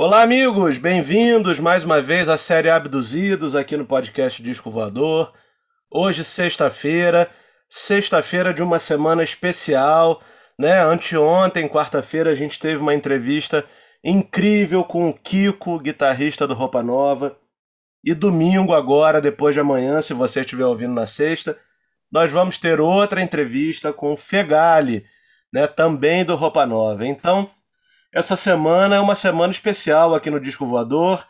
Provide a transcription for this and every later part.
Olá, amigos! Bem-vindos mais uma vez à série Abduzidos aqui no podcast Disco Voador. Hoje, sexta-feira, sexta-feira de uma semana especial, né? Anteontem, quarta-feira, a gente teve uma entrevista incrível com o Kiko, guitarrista do Roupa Nova. E domingo, agora, depois de amanhã, se você estiver ouvindo na sexta, nós vamos ter outra entrevista com o Fegali, né? Também do Roupa Nova. Então. Essa semana é uma semana especial aqui no Disco Voador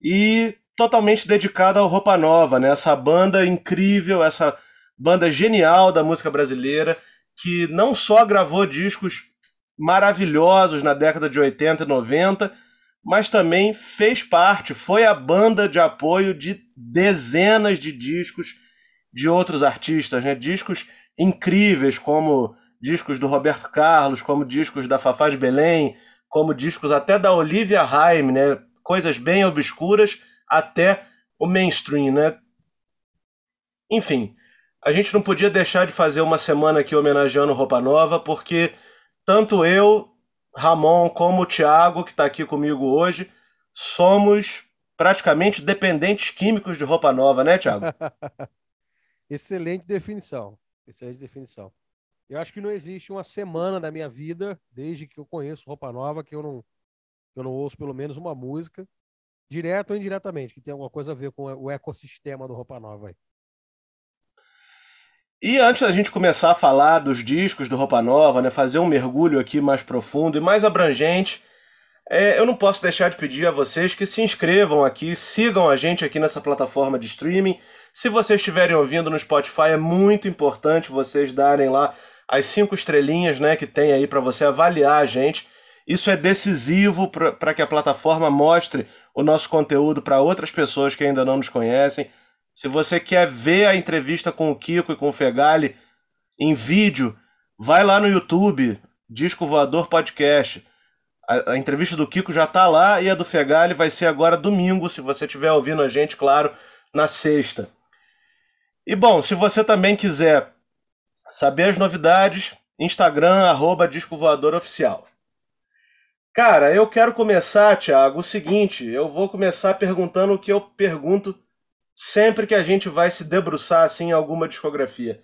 e totalmente dedicada ao Roupa Nova, né? Essa banda incrível, essa banda genial da música brasileira que não só gravou discos maravilhosos na década de 80 e 90, mas também fez parte, foi a banda de apoio de dezenas de discos de outros artistas, né? Discos incríveis como discos do Roberto Carlos, como discos da Fafá de Belém, como discos até da Olivia Haim, né? Coisas bem obscuras até o mainstream, né? Enfim, a gente não podia deixar de fazer uma semana aqui homenageando Roupa Nova, porque tanto eu, Ramon, como o Thiago, que está aqui comigo hoje, somos praticamente dependentes químicos de Roupa Nova, né, Thiago? Excelente definição. Excelente definição. Eu acho que não existe uma semana da minha vida, desde que eu conheço Roupa Nova, que eu não, eu não ouço pelo menos uma música, direto ou indiretamente, que tem alguma coisa a ver com o ecossistema do Roupa Nova aí. E antes da gente começar a falar dos discos do Roupa Nova, né, fazer um mergulho aqui mais profundo e mais abrangente, é, eu não posso deixar de pedir a vocês que se inscrevam aqui, sigam a gente aqui nessa plataforma de streaming. Se vocês estiverem ouvindo no Spotify, é muito importante vocês darem lá as cinco estrelinhas né, que tem aí para você avaliar a gente. Isso é decisivo para que a plataforma mostre o nosso conteúdo para outras pessoas que ainda não nos conhecem. Se você quer ver a entrevista com o Kiko e com o Fegali em vídeo, vai lá no YouTube, Disco Voador Podcast. A, a entrevista do Kiko já está lá e a do Fegali vai ser agora domingo, se você estiver ouvindo a gente, claro, na sexta. E bom, se você também quiser Saber as novidades, Instagram, arroba Disco Voador Oficial. Cara, eu quero começar, Thiago, o seguinte, eu vou começar perguntando o que eu pergunto sempre que a gente vai se debruçar assim em alguma discografia.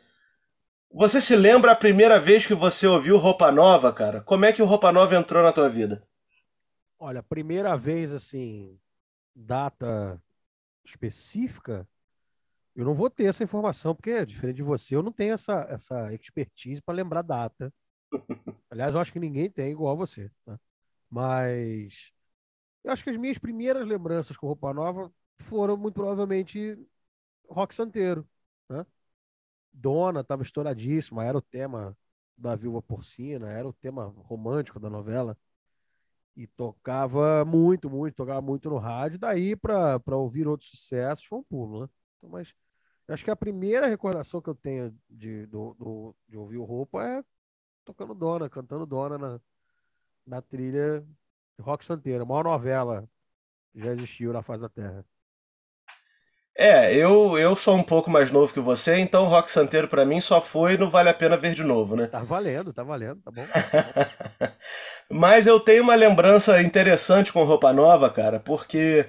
Você se lembra a primeira vez que você ouviu Roupa Nova, cara? Como é que o Roupa Nova entrou na tua vida? Olha, primeira vez assim, data específica, eu não vou ter essa informação, porque, diferente de você, eu não tenho essa, essa expertise para lembrar data. Aliás, eu acho que ninguém tem igual você. Né? Mas eu acho que as minhas primeiras lembranças com roupa nova foram muito provavelmente rock santeiro. Né? Dona estava estouradíssima, era o tema da Viúva Porcina, era o tema romântico da novela. E tocava muito, muito, tocava muito no rádio. Daí, para ouvir outros sucessos, foi um pulo, né? Então, mas Acho que a primeira recordação que eu tenho de, do, do, de ouvir o Roupa é tocando Dona, cantando Dona na, na trilha de Rock Santeiro, a maior novela que já existiu na face da Terra. É, eu, eu sou um pouco mais novo que você, então Rock Santeiro para mim só foi no Vale a Pena Ver de Novo, né? Tá valendo, tá valendo, tá bom. Mas eu tenho uma lembrança interessante com Roupa Nova, cara, porque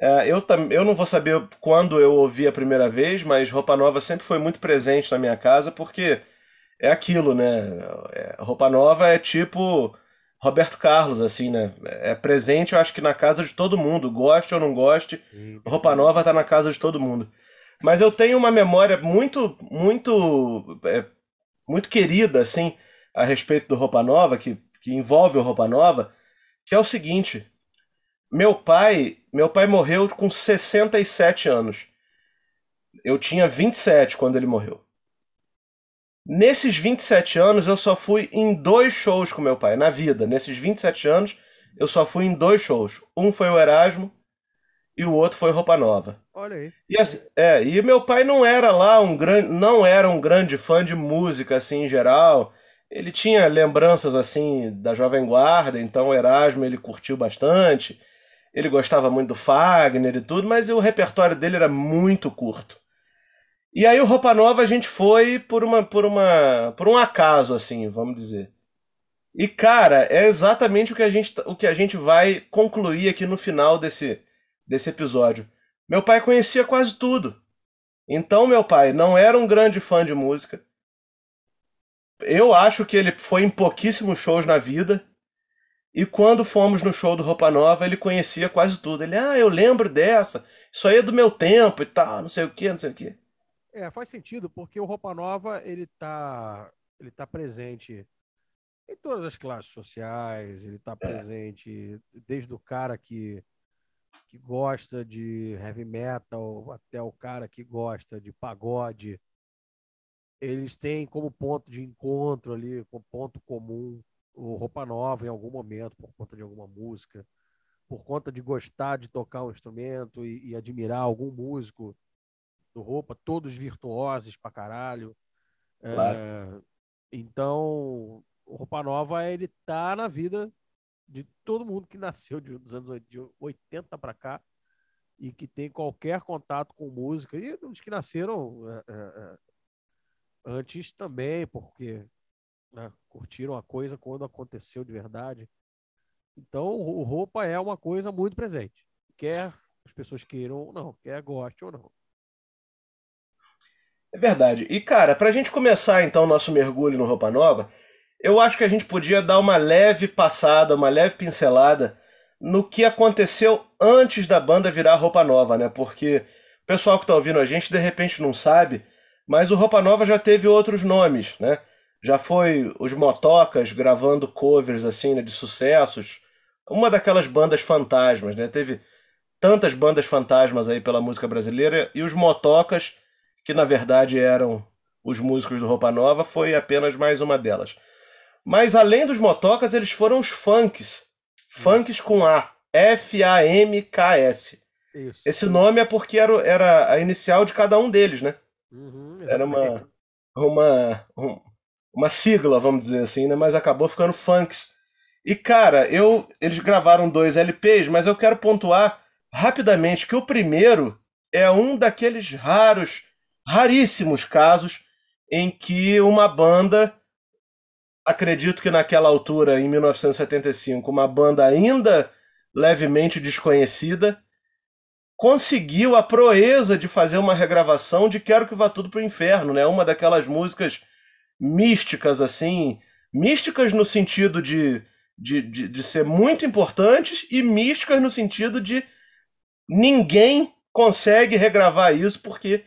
é, eu, eu não vou saber quando eu ouvi a primeira vez, mas Roupa Nova sempre foi muito presente na minha casa, porque é aquilo, né? É, roupa Nova é tipo Roberto Carlos, assim, né? É presente, eu acho que na casa de todo mundo, goste ou não goste, Roupa Nova tá na casa de todo mundo. Mas eu tenho uma memória muito, muito, é, muito querida, assim, a respeito do Roupa Nova, que, que envolve o Roupa Nova, que é o seguinte. Meu pai, meu pai morreu com 67 anos. Eu tinha 27 quando ele morreu. Nesses 27 anos eu só fui em dois shows com meu pai na vida. Nesses 27 anos eu só fui em dois shows. Um foi o Erasmo e o outro foi Roupa Nova. Olha aí. E, assim, é, e meu pai não era lá um grande, não era um grande fã de música assim em geral. Ele tinha lembranças assim da Jovem Guarda, então o Erasmo ele curtiu bastante. Ele gostava muito do Fagner e tudo, mas o repertório dele era muito curto. E aí o Roupa Nova a gente foi por uma por uma por um acaso assim, vamos dizer. E, cara, é exatamente o que a gente, o que a gente vai concluir aqui no final desse, desse episódio. Meu pai conhecia quase tudo. Então, meu pai não era um grande fã de música. Eu acho que ele foi em pouquíssimos shows na vida. E quando fomos no show do Roupa Nova, ele conhecia quase tudo. Ele, ah, eu lembro dessa. Isso aí é do meu tempo e tal, não sei o que, não sei o que. É, faz sentido, porque o Roupa Nova, ele tá, ele tá presente em todas as classes sociais, ele tá é. presente desde o cara que, que gosta de heavy metal até o cara que gosta de pagode. Eles têm como ponto de encontro ali, como ponto comum, o Roupa Nova em algum momento, por conta de alguma música, por conta de gostar de tocar um instrumento e, e admirar algum músico do Roupa, todos virtuosos pra caralho. Claro. É, então, o Roupa Nova, ele tá na vida de todo mundo que nasceu de, dos anos 80 para cá e que tem qualquer contato com música, e os que nasceram é, é, é, antes também, porque né, curtiram a coisa quando aconteceu de verdade. Então, o roupa é uma coisa muito presente. Quer as pessoas queiram ou não, quer goste ou não. É verdade. E, cara, pra gente começar então o nosso mergulho no Roupa Nova, eu acho que a gente podia dar uma leve passada, uma leve pincelada no que aconteceu antes da banda virar Roupa Nova, né? Porque o pessoal que está ouvindo a gente de repente não sabe, mas o Roupa Nova já teve outros nomes, né? Já foi os Motocas gravando covers assim, né, de sucessos. Uma daquelas bandas fantasmas, né? Teve tantas bandas fantasmas aí pela música brasileira e os Motocas, que na verdade eram os músicos do Roupa Nova, foi apenas mais uma delas. Mas além dos motocas, eles foram os funks. Funks com A. F-A-M-K-S. Esse nome é porque era, era a inicial de cada um deles, né? Uhum, era uma, uma, uma sigla, vamos dizer assim, né? Mas acabou ficando funks. E, cara, eu eles gravaram dois LPs, mas eu quero pontuar rapidamente que o primeiro é um daqueles raros, raríssimos casos em que uma banda acredito que naquela altura, em 1975, uma banda ainda levemente desconhecida conseguiu a proeza de fazer uma regravação de Quero que Vá Tudo pro Inferno, né? Uma daquelas músicas místicas, assim, místicas no sentido de, de, de, de ser muito importantes e místicas no sentido de ninguém consegue regravar isso porque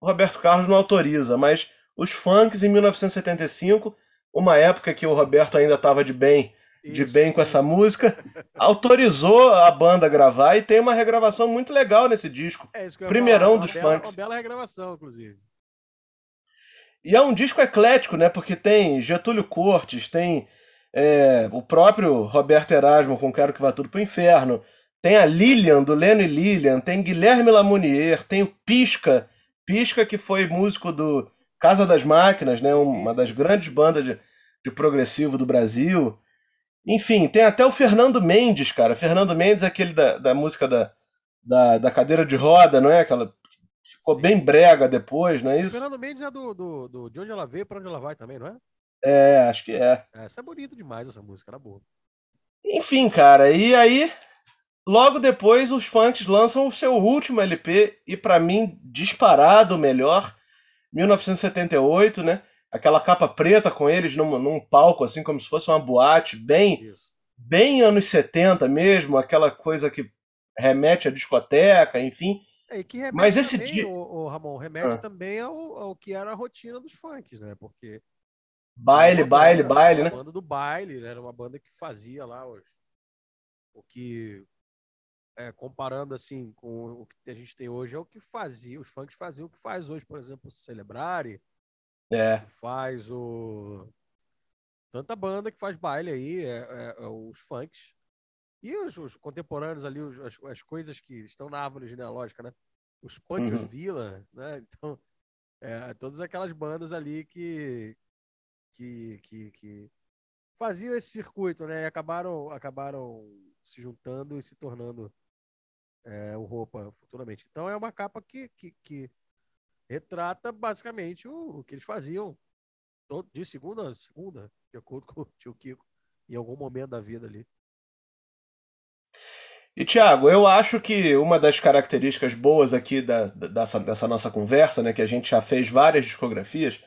o Roberto Carlos não autoriza, mas os funks em 1975 uma época que o Roberto ainda estava de bem, Isso. de bem com essa música, autorizou a banda a gravar e tem uma regravação muito legal nesse disco. É isso que eu Primeirão dos bela, funks. Uma bela regravação, inclusive. E é um disco eclético, né? Porque tem Getúlio Cortes, tem é, o próprio Roberto Erasmo com Quero Que Vá Tudo Pro Inferno, tem a Lilian, do Leno e Lilian, tem Guilherme Lamounier, tem o Pisca, Pisca que foi músico do Casa das Máquinas, né? Uma das grandes bandas de, de progressivo do Brasil. Enfim, tem até o Fernando Mendes, cara. Fernando Mendes é aquele da, da música da, da, da cadeira de roda, não é? Aquela. Ficou Sim. bem brega depois, não é isso? O Fernando Mendes é do, do, do De Onde Ela Veio para Onde Ela Vai também, não é? É, acho que é. é. Essa é bonita demais, essa música, era boa. Enfim, cara, e aí, logo depois, os funks lançam o seu último LP, e para mim, disparado o melhor, 1978, né? Aquela capa preta com eles num, num palco, assim, como se fosse uma boate, bem, bem anos 70 mesmo, aquela coisa que remete à discoteca, enfim. É, que remete Mas esse dia. O, o Ramon, remete ah. também ao, ao que era a rotina dos funks, né? Porque. Baile, baile, banda, baile, né? A banda do baile, né? Era uma banda que fazia lá os, o que é, comparando assim com o que a gente tem hoje, é o que fazia, os funks faziam o que faz hoje, por exemplo, o Celebrare. É. Faz o. Tanta banda que faz baile aí, é, é, é os funks. E os, os contemporâneos ali, os, as, as, coisas que estão na árvore genealógica, né? Os Panchos uhum. Villa, né? Então, é, todas aquelas bandas ali que, que, que, que faziam esse circuito, né? E acabaram, acabaram se juntando e se tornando é, o roupa futuramente. Então é uma capa que, que, que retrata basicamente o, o, que eles faziam de segunda a segunda, de acordo com o tio Kiko. em algum momento da vida ali. E Thiago, eu acho que uma das características boas aqui da, dessa, dessa nossa conversa, né, que a gente já fez várias discografias,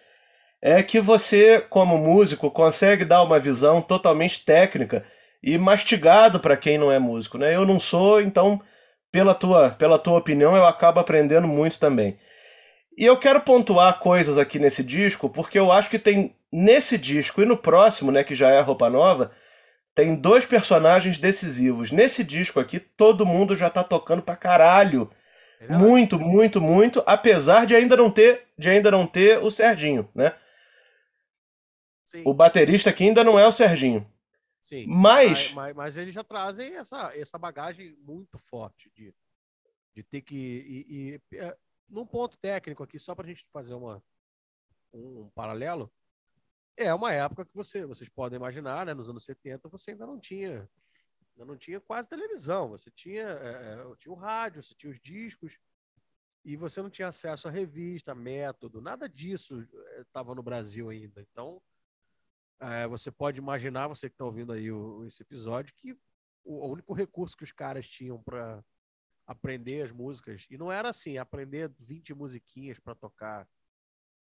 é que você, como músico, consegue dar uma visão totalmente técnica e mastigado para quem não é músico, né? Eu não sou, então, pela tua, pela tua opinião, eu acabo aprendendo muito também. E eu quero pontuar coisas aqui nesse disco, porque eu acho que tem nesse disco e no próximo, né, que já é Roupa Nova, tem dois personagens decisivos. Nesse disco aqui, todo mundo já tá tocando pra caralho. É muito, muito, muito, apesar de ainda não ter, de ainda não ter o Serginho, né? Sim. O baterista aqui ainda não é o Serginho. Sim. Mas... mas, mas, eles já trazem essa, essa bagagem muito forte de, de ter que. E, e, é, num ponto técnico aqui, só para a gente fazer uma, um, um, paralelo, é uma época que você, vocês podem imaginar, né? Nos anos 70, você ainda não tinha. Ainda não tinha quase televisão. Você tinha, é, é tinha o rádio, você tinha os discos, e você não tinha acesso à revista, método, nada disso estava no Brasil ainda. Então, é, você pode imaginar, você que está ouvindo aí o, esse episódio, que o, o, único recurso que os caras tinham para aprender as músicas, e não era assim, aprender 20 musiquinhas para tocar,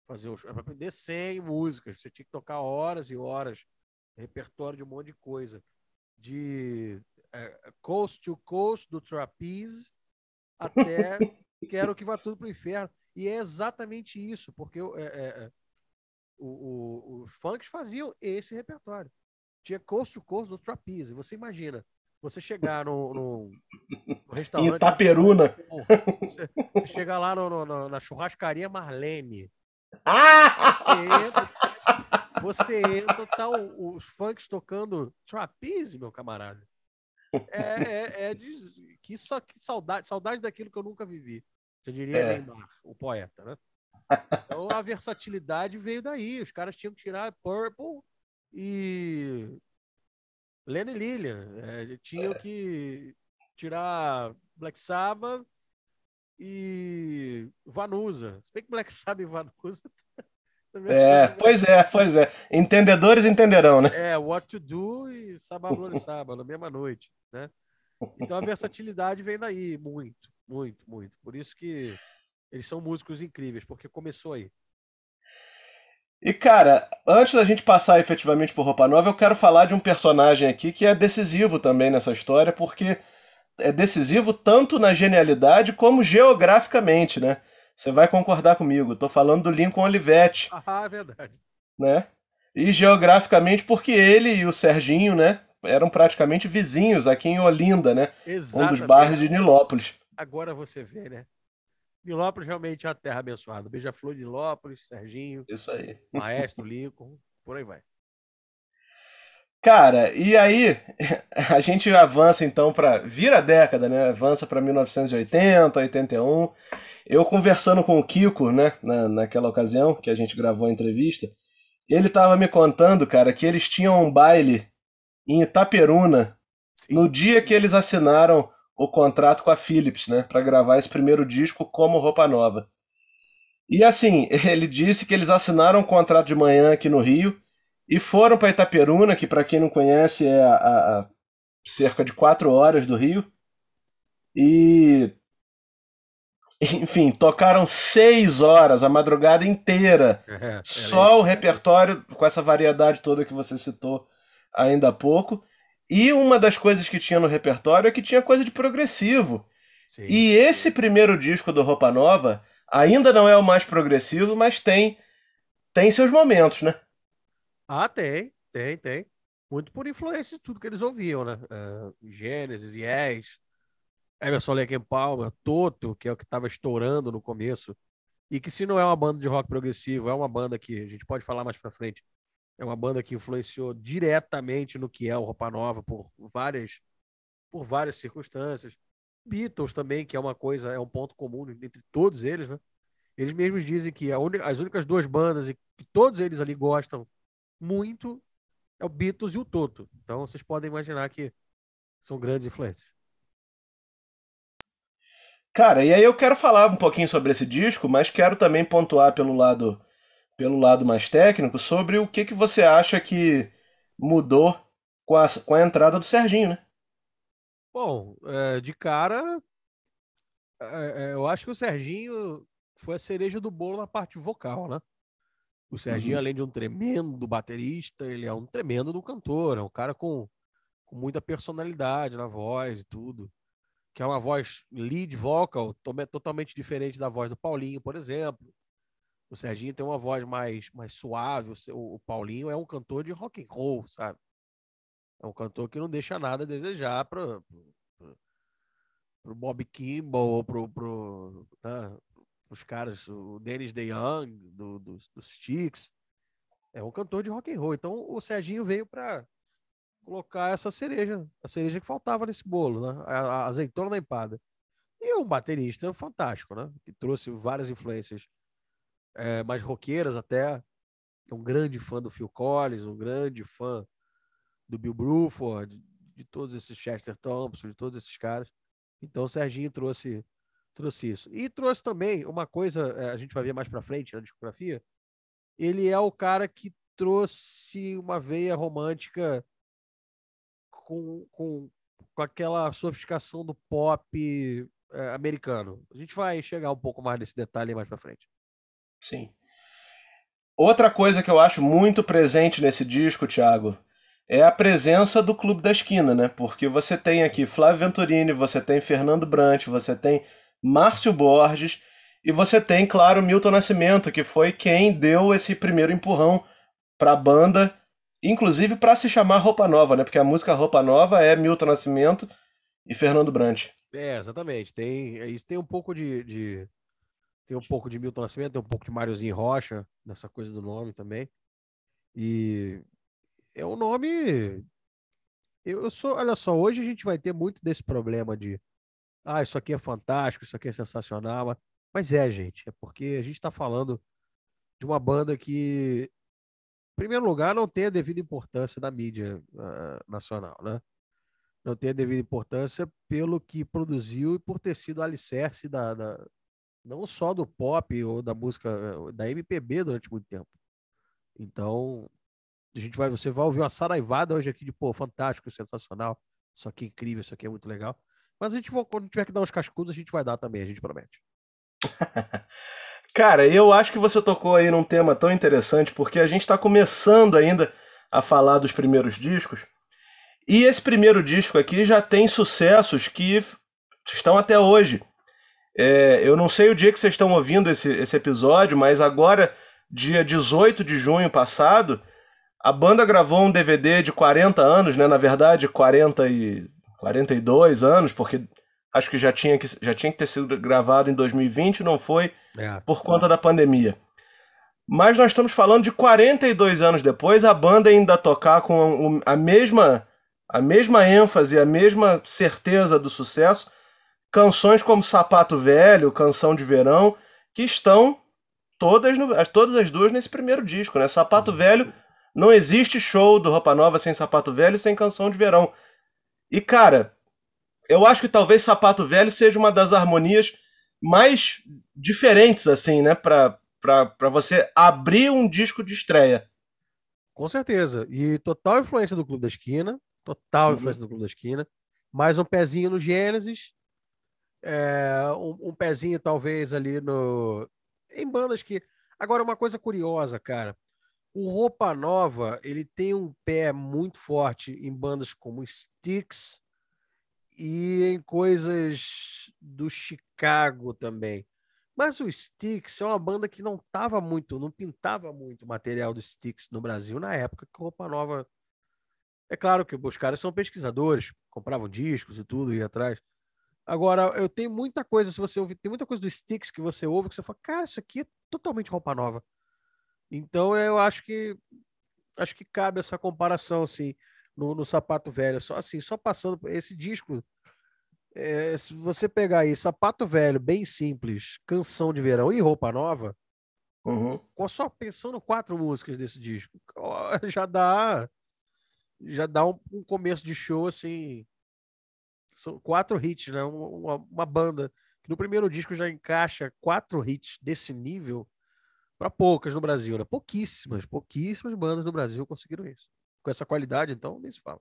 fazer o era aprender 100 músicas, você tinha que tocar horas e horas, repertório de um monte de coisa, de é, Coast to Coast, do Trapeze, até Quero que vá tudo para o inferno. E é exatamente isso, porque é, é, o, o, os funks faziam esse repertório. Tinha Coast to Coast do Trapeze. Você imagina, você chegar no, no, no restaurante. Itaperuna. Você, você chegar lá no, no, na churrascaria Marlene. Você entra, você entra tá o, os funks tocando trapeze, meu camarada. É, é, é de, que, só, que saudade, saudade daquilo que eu nunca vivi. Eu diria é. Neymar, o poeta, né? Então a versatilidade veio daí. Os caras tinham que tirar Purple e Lenny Lillian. É, tinham é. que tirar Black Sabbath e Vanusa. Se bem que Black Sabbath e Vanusa. É, pois é, pois é. Entendedores entenderão, né? É, What to Do e Sábado Sábado, na mesma noite, né? Então a versatilidade vem daí, muito, muito, muito. Por isso que eles são músicos incríveis, porque começou aí. E cara, antes da gente passar efetivamente por Roupa Nova, eu quero falar de um personagem aqui que é decisivo também nessa história, porque é decisivo tanto na genialidade como geograficamente, né? Você vai concordar comigo. Estou falando do Lincoln Olivetti. Ah, é verdade. Né? E geograficamente porque ele e o Serginho, né, eram praticamente vizinhos aqui em Olinda, né? Exatamente. Um dos bairros de Nilópolis. Agora você vê, né? Nilópolis realmente é uma terra abençoada. Beija-flor de Nilópolis, Serginho. Isso aí. Maestro Lincoln, por aí vai. Cara, e aí a gente avança então para vira a década, né? Avança para 1980, 81. Eu conversando com o Kiko, né, na, naquela ocasião que a gente gravou a entrevista, ele tava me contando, cara, que eles tinham um baile em Itaperuna Sim. no dia que eles assinaram o contrato com a Philips, né, para gravar esse primeiro disco como roupa nova. E assim, ele disse que eles assinaram um contrato de manhã aqui no Rio e foram para Itaperuna, que para quem não conhece é a, a, a, cerca de quatro horas do Rio. E enfim, tocaram seis horas, a madrugada inteira. É, só o repertório com essa variedade toda que você citou ainda há pouco. E uma das coisas que tinha no repertório é que tinha coisa de progressivo. Sim. E esse primeiro disco do Roupa Nova ainda não é o mais progressivo, mas tem tem seus momentos, né? Ah, tem, tem, tem. Muito por influência de tudo que eles ouviam, né? Uh, Gênesis, Yes, Emerson Lake Palmer, Toto, que é o que estava estourando no começo. E que se não é uma banda de rock progressivo, é uma banda que a gente pode falar mais para frente é uma banda que influenciou diretamente no que é o Roupa Nova por várias, por várias circunstâncias. Beatles também, que é uma coisa, é um ponto comum entre todos eles, né? Eles mesmos dizem que única, as únicas duas bandas e que todos eles ali gostam muito é o Beatles e o Toto. Então vocês podem imaginar que são grandes influências. Cara, e aí eu quero falar um pouquinho sobre esse disco, mas quero também pontuar pelo lado pelo lado mais técnico sobre o que, que você acha que mudou com a, com a entrada do Serginho, né? Bom, é, de cara, é, é, eu acho que o Serginho foi a cereja do bolo na parte vocal, né? O Serginho, uhum. além de um tremendo baterista, ele é um tremendo do cantor, é um cara com, com muita personalidade na voz e tudo. Que é uma voz lead vocal, totalmente diferente da voz do Paulinho, por exemplo. O Serginho tem uma voz mais, mais suave, o, o Paulinho é um cantor de rock and roll, sabe? É um cantor que não deixa nada a desejar para o Bob Kimball ou pro, pro, né, os caras, o Dennis DeYoung, do, dos, dos Sticks. É um cantor de rock and roll. Então o Serginho veio para colocar essa cereja, a cereja que faltava nesse bolo, né? A, a azeitona da empada. E um baterista fantástico, né? Que trouxe várias influências é, mais roqueiras até. Um grande fã do Phil Collins, um grande fã do Bill Bruford, de, de todos esses Chester Thompson, de todos esses caras. Então o Serginho trouxe trouxe isso. E trouxe também uma coisa, eh, a gente vai ver mais para frente na discografia, ele é o cara que trouxe uma veia romântica com, com, com aquela sofisticação do pop é, americano. A gente vai chegar um pouco mais nesse detalhe mais para frente. Sim. Outra coisa que eu acho muito presente nesse disco, Thiago, é a presença do Clube da Esquina, né? Porque você tem aqui Flávio Venturini, você tem Fernando Brant, você tem Márcio Borges e você tem, claro, Milton Nascimento, que foi quem deu esse primeiro empurrão para a banda, inclusive para se chamar Roupa Nova, né? Porque a música Roupa Nova é Milton Nascimento e Fernando Brant. É, exatamente. Tem isso tem um pouco de, de tem um pouco de Milton Nascimento, tem um pouco de Máriozinho Rocha nessa coisa do nome também. E é um nome. Eu sou, olha só, hoje a gente vai ter muito desse problema de ah, isso aqui é fantástico, isso aqui é sensacional. Mas é, gente, é porque a gente está falando de uma banda que, em primeiro lugar, não tem a devida importância da mídia uh, nacional, né? Não tem a devida importância pelo que produziu e por ter sido alicerce da, da não só do pop ou da música, da MPB durante muito tempo. Então, a gente vai, você vai ouvir uma saraivada hoje aqui de, pô, fantástico, sensacional, isso aqui é incrível, isso aqui é muito legal. Mas a gente, quando tiver que dar uns cascudos, a gente vai dar também, a gente promete. Cara, eu acho que você tocou aí num tema tão interessante, porque a gente está começando ainda a falar dos primeiros discos. E esse primeiro disco aqui já tem sucessos que estão até hoje. É, eu não sei o dia que vocês estão ouvindo esse, esse episódio, mas agora, dia 18 de junho passado, a banda gravou um DVD de 40 anos, né? Na verdade, 40 e 42 anos, porque acho que já tinha que, já tinha que ter sido gravado em 2020, não foi é. por conta da pandemia. Mas nós estamos falando de 42 anos depois, a banda ainda tocar com a mesma, a mesma ênfase, a mesma certeza do sucesso. Canções como Sapato Velho, Canção de Verão, que estão todas, no, todas as duas nesse primeiro disco, né? Sapato Velho, não existe show do Roupa Nova sem Sapato Velho sem Canção de Verão. E, cara, eu acho que talvez Sapato Velho seja uma das harmonias mais diferentes, assim, né? Pra, pra, pra você abrir um disco de estreia. Com certeza. E total influência do Clube da Esquina. Total uhum. influência do Clube da Esquina. Mais um pezinho no Gênesis. É, um, um pezinho, talvez, ali no. Em bandas que. Agora, uma coisa curiosa, cara. O Roupa Nova, ele tem um pé muito forte em bandas como Styx e em coisas do Chicago também. Mas o Styx é uma banda que não tava muito, não pintava muito material do Styx no Brasil na época que Roupa Nova. É claro que os caras são pesquisadores, compravam discos e tudo, e atrás. Agora, eu tenho muita coisa, se você ouvir, tem muita coisa do Styx que você ouve que você fala, cara, isso aqui é totalmente roupa nova. Então eu acho que acho que cabe essa comparação assim no, no sapato velho. Só assim, só passando esse disco. É, se você pegar aí sapato velho, bem simples, canção de verão e roupa nova, uhum. só pensando quatro músicas desse disco, já dá já dá um, um começo de show assim. São quatro hits, né? Uma, uma banda que no primeiro disco já encaixa quatro hits desse nível para poucas no Brasil, né? Pouquíssimas, pouquíssimas bandas no Brasil conseguiram isso. Com essa qualidade, então, nem se fala.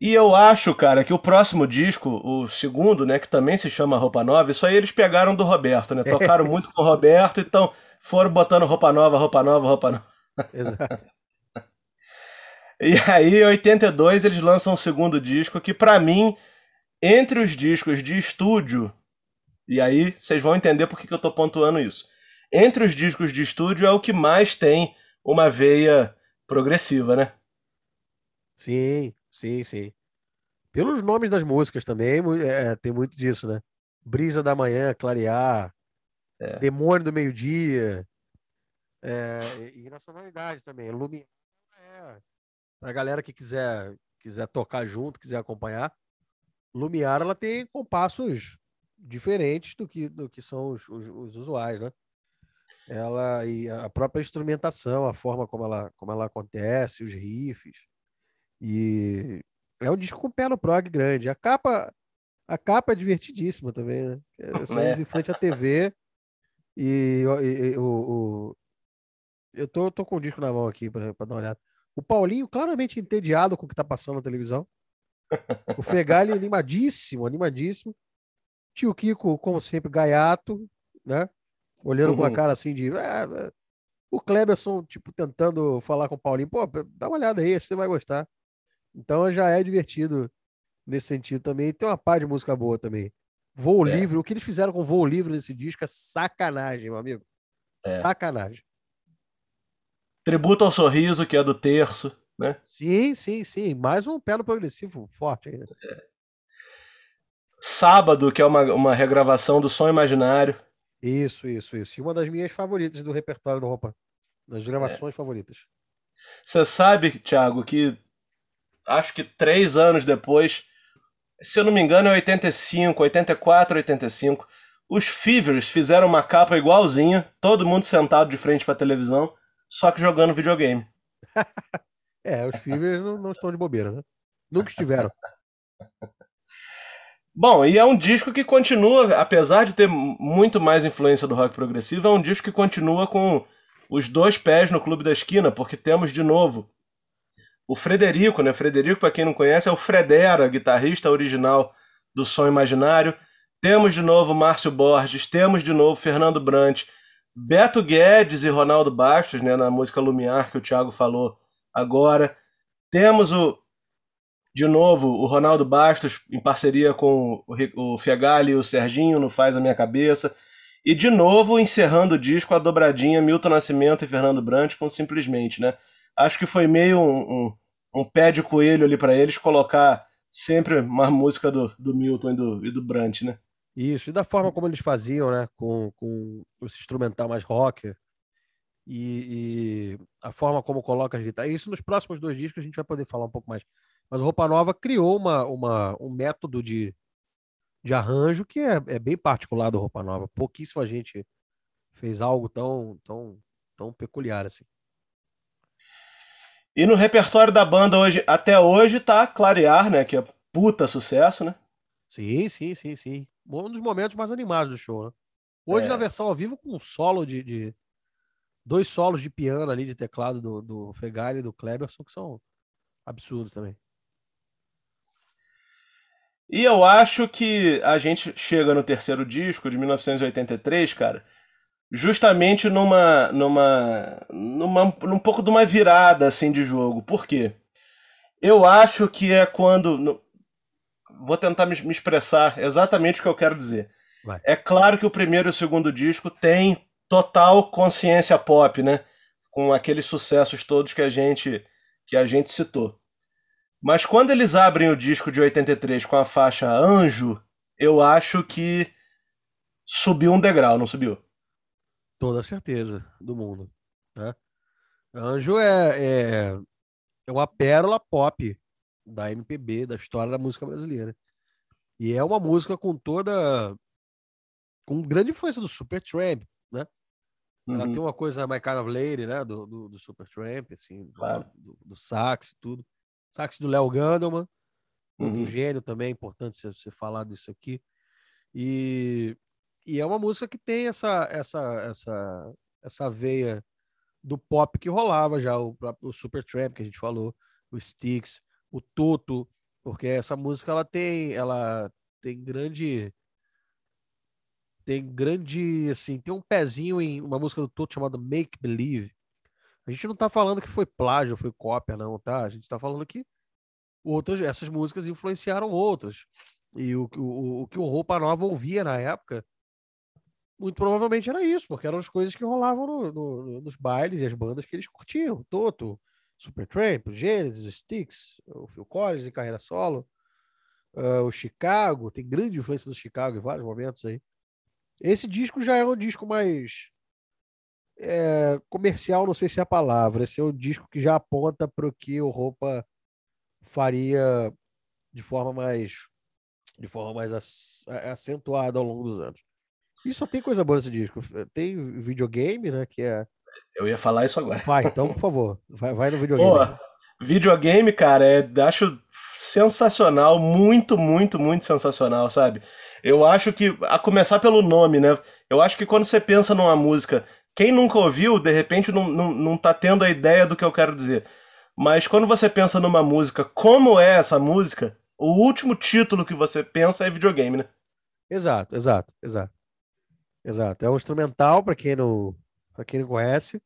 E eu acho, cara, que o próximo disco, o segundo, né, que também se chama Roupa Nova, isso aí eles pegaram do Roberto, né? Tocaram muito com o Roberto, então foram botando roupa nova, roupa nova, roupa nova. Exato. E aí, em 82, eles lançam um segundo disco que, para mim, entre os discos de estúdio, e aí vocês vão entender por que, que eu tô pontuando isso. Entre os discos de estúdio é o que mais tem uma veia progressiva, né? Sim, sim, sim. Pelos nomes das músicas também, é, tem muito disso, né? Brisa da Manhã, Clarear, é. Demônio do Meio-Dia, é, e nacionalidade também. Lumiar é, pra galera que quiser, quiser tocar junto, quiser acompanhar. Lumiar ela tem compassos diferentes do que, do que são os, os, os usuais, né? Ela e a própria instrumentação, a forma como ela, como ela acontece, os riffs. E é um disco com pé no prog grande. A capa, a capa é divertidíssima também, né? É só é. em frente à TV. E, e, e o, o, eu tô, tô com o disco na mão aqui para dar uma olhada. O Paulinho claramente entediado com o que tá passando na televisão. O Fegali animadíssimo, animadíssimo. Tio Kiko, como sempre, gaiato, né? Olhando uhum. com a uhum. cara assim de. É. O Kleberson, tipo, tentando falar com o Paulinho, pô, dá uma olhada aí, você vai gostar. Então já é divertido nesse sentido também. Tem uma pá de música boa também. Voo é. Livre, o que eles fizeram com Voo Livre nesse disco é sacanagem, meu amigo. É. Sacanagem. Tributo ao Sorriso, que é do terço, né? Sim, sim, sim. Mais um pé no progressivo forte aí, né? É. Sábado, que é uma, uma regravação do Som Imaginário. Isso, isso, isso. E uma das minhas favoritas do repertório do Roupa. Das gravações é. favoritas. Você sabe, Thiago, que acho que três anos depois, se eu não me engano, é 85, 84, 85. Os Fevers fizeram uma capa igualzinha, todo mundo sentado de frente para a televisão, só que jogando videogame. é, os Fevers não, não estão de bobeira, né? Nunca estiveram. Bom, e é um disco que continua, apesar de ter muito mais influência do rock progressivo, é um disco que continua com os dois pés no clube da esquina, porque temos de novo o Frederico, né? Frederico, para quem não conhece, é o Fredera, guitarrista original do Som Imaginário. Temos de novo Márcio Borges, temos de novo Fernando Brant, Beto Guedes e Ronaldo Bastos, né, na música Lumiar que o Thiago falou agora. Temos o de novo, o Ronaldo Bastos, em parceria com o Fegali e o Serginho, no Faz a Minha Cabeça. E de novo, encerrando o disco, a dobradinha Milton Nascimento e Fernando Brant com Simplesmente, né? Acho que foi meio um, um, um pé de coelho ali para eles colocar sempre uma música do, do Milton e do, e do Brant, né? Isso, e da forma como eles faziam, né? Com, com esse instrumental mais rocker e, e a forma como coloca as guitarras. Isso nos próximos dois discos a gente vai poder falar um pouco mais. Mas o Roupa Nova criou uma, uma, um método de, de arranjo que é, é bem particular do Roupa Nova. Pouquíssima gente fez algo tão, tão, tão peculiar assim. E no repertório da banda hoje, até hoje, tá Clarear, né? Que é puta sucesso, né? Sim, sim, sim, sim. Um dos momentos mais animados do show, né? Hoje, é. na versão ao vivo, com um solo de, de, Dois solos de piano ali, de teclado do, do Fegali e do Kleberson, que são absurdos também. E eu acho que a gente chega no terceiro disco de 1983, cara, justamente numa numa numa num pouco de uma virada assim de jogo. Por quê? Eu acho que é quando no... vou tentar me, me, expressar exatamente o que eu quero dizer. Vai. É claro que o primeiro e o segundo disco tem total consciência pop, né? Com aqueles sucessos todos que a gente que a gente citou. Mas quando eles abrem o disco de 83 com a faixa Anjo, eu acho que subiu um degrau, não subiu? Toda certeza do mundo. Né? Anjo é, é, é uma pérola pop da MPB, da história da música brasileira. E é uma música com toda. com grande influência do Supertramp, né? Uhum. Ela tem uma coisa My Kind of Lady, né? Do, do, do Supertramp, assim, claro. do, do, do sax e tudo sax do Léo Gandelman, outro uhum. gênio também, é importante você, falar disso aqui. E, e é uma música que tem essa, essa, essa, essa veia do pop que rolava já, o, o Supertramp que a gente falou, o Styx, o Toto, Porque essa música ela tem, ela tem grande tem grande assim, tem um pezinho em uma música do Toto chamada Make Believe. A gente não tá falando que foi plágio, foi cópia não, tá? A gente tá falando que outras essas músicas influenciaram outras. E o, o, o que o Roupa Nova ouvia na época, muito provavelmente era isso, porque eram as coisas que rolavam no, no, nos bailes e as bandas que eles curtiam. Toto, Supertramp, Genesis, Styx, o Phil Collins em carreira solo, uh, o Chicago, tem grande influência do Chicago em vários momentos aí. Esse disco já é um disco mais é, comercial, não sei se é a palavra. Esse é um disco que já aponta para o que o Roupa faria de forma mais de forma mais acentuada ao longo dos anos. E só tem coisa boa nesse disco. Tem videogame, né? Que é eu ia falar isso agora. Vai, então, por favor, vai, vai no videogame. Pô, videogame, cara, é, acho sensacional, muito, muito, muito sensacional, sabe? Eu acho que, a começar pelo nome, né? Eu acho que quando você pensa numa música, quem nunca ouviu, de repente não, não, não tá tendo a ideia do que eu quero dizer. Mas quando você pensa numa música, como é essa música, o último título que você pensa é videogame, né? Exato, exato, exato. Exato. É um instrumental, para quem não, para quem não conhece.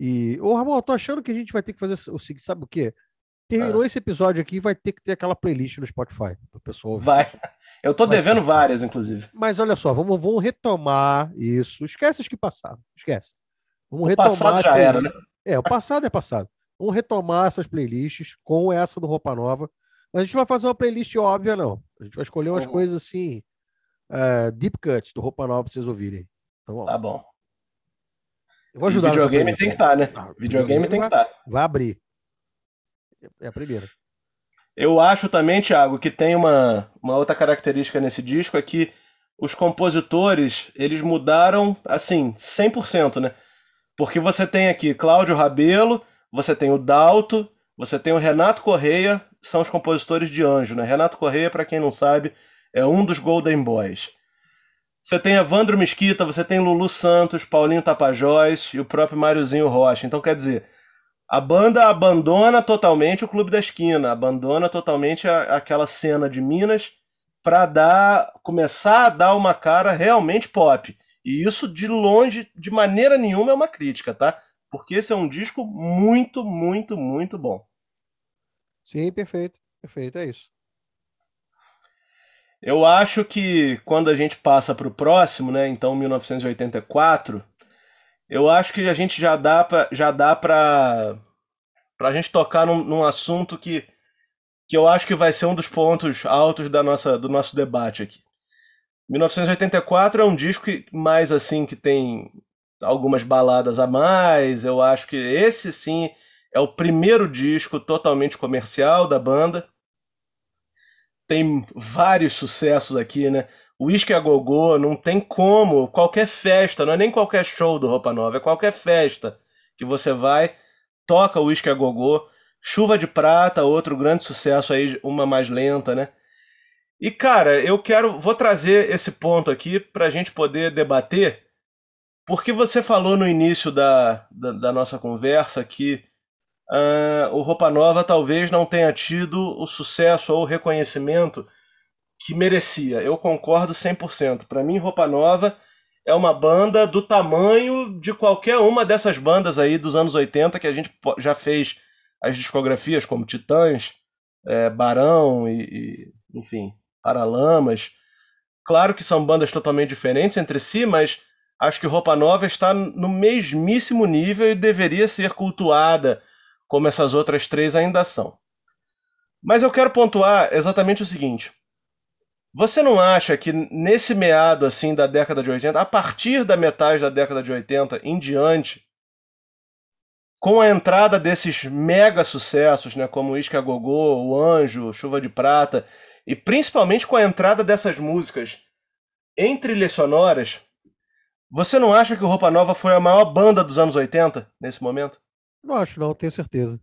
E, ô Ramon, eu tô achando que a gente vai ter que fazer o seguinte, sabe o quê? Terminou ah. esse episódio aqui, vai ter que ter aquela playlist no Spotify pro pessoal ouvir. Vai. Eu tô vai devendo ter. várias, inclusive. Mas olha só, vamos, vamos retomar isso. Esquece os que passaram. Esquece. Vamos o retomar. Passado já era, né? É, o passado é passado. Vamos retomar essas playlists com essa do Roupa Nova. Mas a gente vai fazer uma playlist óbvia, não. A gente vai escolher umas uhum. coisas assim. Uh, deep cut do Roupa Nova pra vocês ouvirem. Então, tá bom. Eu vou ajudar. E videogame tem que estar, tá, né? Ah, videogame, videogame tem que estar. Tá. Vai abrir. É a primeira. Eu acho também, Thiago, que tem uma, uma outra característica nesse disco é que os compositores, eles mudaram, assim, 100%, né? Porque você tem aqui Cláudio Rabelo, você tem o Dalto, você tem o Renato Correia, são os compositores de Anjo, né? Renato Correia, para quem não sabe, é um dos Golden Boys. Você tem Evandro Mesquita, você tem Lulu Santos, Paulinho Tapajós e o próprio Máriozinho Rocha. Então, quer dizer, a banda abandona totalmente o Clube da Esquina, abandona totalmente a, aquela cena de Minas para dar, começar a dar uma cara realmente pop. E isso de longe, de maneira nenhuma, é uma crítica, tá? Porque esse é um disco muito, muito, muito bom. Sim, perfeito. Perfeito, é isso. Eu acho que quando a gente passa para o próximo, né, então 1984, eu acho que a gente já dá para já dá para para a gente tocar num, num, assunto que que eu acho que vai ser um dos pontos altos da nossa do nosso debate aqui. 1984 é um disco que, mais assim que tem algumas baladas a mais. Eu acho que esse sim é o primeiro disco totalmente comercial da banda tem vários sucessos aqui, né? O Whisky a Gogô não tem como, qualquer festa, não é nem qualquer show do Roupa Nova, é qualquer festa que você vai, toca o Whisky a Gogô. Chuva de Prata, outro grande sucesso aí, uma mais lenta, né? E cara, eu quero, vou trazer esse ponto aqui para a gente poder debater, porque você falou no início da, da, da nossa conversa que uh, o Roupa Nova talvez não tenha tido o sucesso ou o reconhecimento que merecia. Eu concordo 100%. Para mim, Roupa Nova é uma banda do tamanho de qualquer uma dessas bandas aí dos anos 80 que a gente já fez as discografias, como Titãs, é, Barão e, e, enfim, Paralamas. Claro que são bandas totalmente diferentes entre si, mas acho que Roupa Nova está no mesmíssimo nível e deveria ser cultuada como essas outras três ainda são. Mas eu quero pontuar exatamente o seguinte. Você não acha que nesse meado assim da década de 80, a partir da metade da década de 80 em diante, com a entrada desses mega sucessos, né, como Isca Gogô, O Anjo, Chuva de Prata, e principalmente com a entrada dessas músicas em trilhas sonoras, você não acha que o Roupa Nova foi a maior banda dos anos 80 nesse momento? Não acho, não, tenho certeza.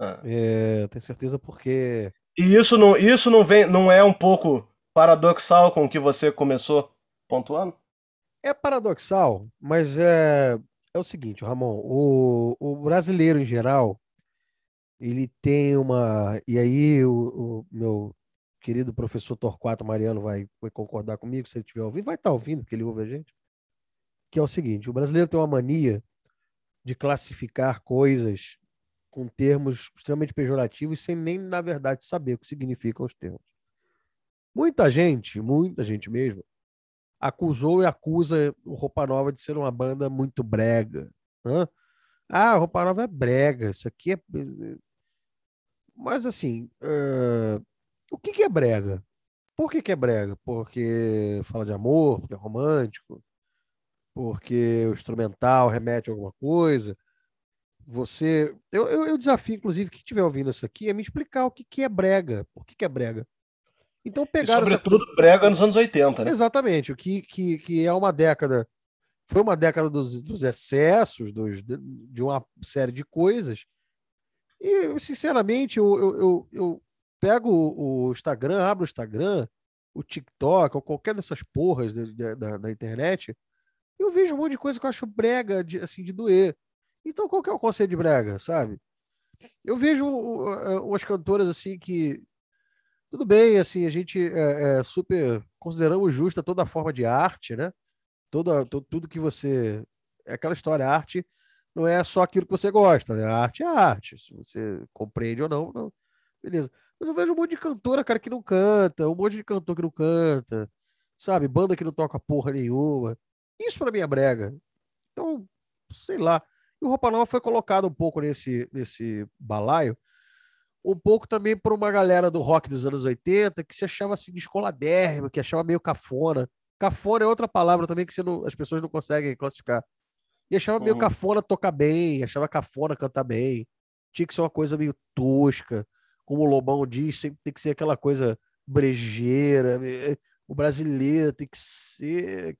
Ah. É, tenho certeza porque. E isso não, isso não vem, não é um pouco paradoxal com o que você começou pontuando? É paradoxal, mas é, é o seguinte, Ramon, o, o brasileiro em geral, ele tem uma. E aí, o, o meu querido professor Torquato Mariano vai, vai concordar comigo, se ele estiver ouvindo, vai estar tá ouvindo, porque ele ouve a gente. Que é o seguinte: o brasileiro tem uma mania de classificar coisas com termos extremamente pejorativos, sem nem, na verdade, saber o que significam os termos. Muita gente, muita gente mesmo, acusou e acusa o Roupa Nova de ser uma banda muito brega. Ah, Roupa Nova é brega, isso aqui é. Mas assim, uh, o que, que é brega? Por que, que é brega? Porque fala de amor, porque é romântico, porque o instrumental remete a alguma coisa. Você. Eu, eu, eu desafio, inclusive, quem estiver ouvindo isso aqui, a me explicar o que, que é brega. Por que, que é brega? Então pegaram. E sobretudo essa... brega nos anos 80, né? Exatamente, o que, que, que é uma década. Foi uma década dos, dos excessos, dos, de uma série de coisas. E, sinceramente, eu, eu, eu, eu pego o Instagram, abro o Instagram, o TikTok, ou qualquer dessas porras de, de, da, da internet, eu vejo um monte de coisa que eu acho brega, de, assim, de doer. Então, qual que é o conceito de brega, sabe? Eu vejo uh, umas cantoras assim que tudo bem, assim, a gente é, é, super consideramos justa toda forma de arte, né? Toda, tudo que você. É aquela história, a arte não é só aquilo que você gosta, né? A arte é arte. Se você compreende ou não, não, beleza. Mas eu vejo um monte de cantora, cara, que não canta, um monte de cantor que não canta, sabe? Banda que não toca porra nenhuma. Isso para mim é brega. Então, sei lá. E o Roupa Nova foi colocado um pouco nesse, nesse balaio um pouco também por uma galera do rock dos anos 80 que se achava assim descoladérrima, que achava meio cafona. Cafona é outra palavra também que não, as pessoas não conseguem classificar. E achava meio uhum. cafona tocar bem, achava cafona cantar bem. Tinha que ser uma coisa meio tosca. Como o Lobão diz, sempre tem que ser aquela coisa brejeira. Eh, o brasileiro tem que ser.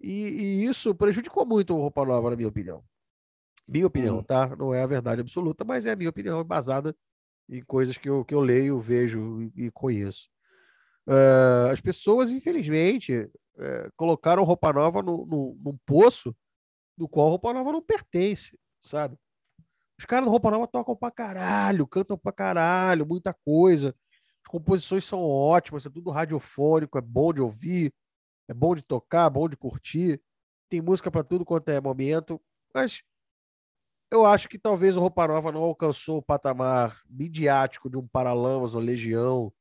E, e isso prejudicou muito o Roupa Nova, na minha opinião. Minha opinião, uhum. tá? Não é a verdade absoluta, mas é a minha opinião, embasada em coisas que eu, que eu leio, vejo e, e conheço. Uh, as pessoas, infelizmente, uh, colocaram roupa nova no, no, num poço do qual roupa nova não pertence, sabe? Os caras do roupa nova tocam pra caralho, cantam pra caralho, muita coisa. As composições são ótimas, é tudo radiofônico, é bom de ouvir, é bom de tocar, bom de curtir. Tem música para tudo quanto é momento, mas eu acho que talvez o Roupa Nova não alcançou o patamar midiático de um Paralamas ou Legião,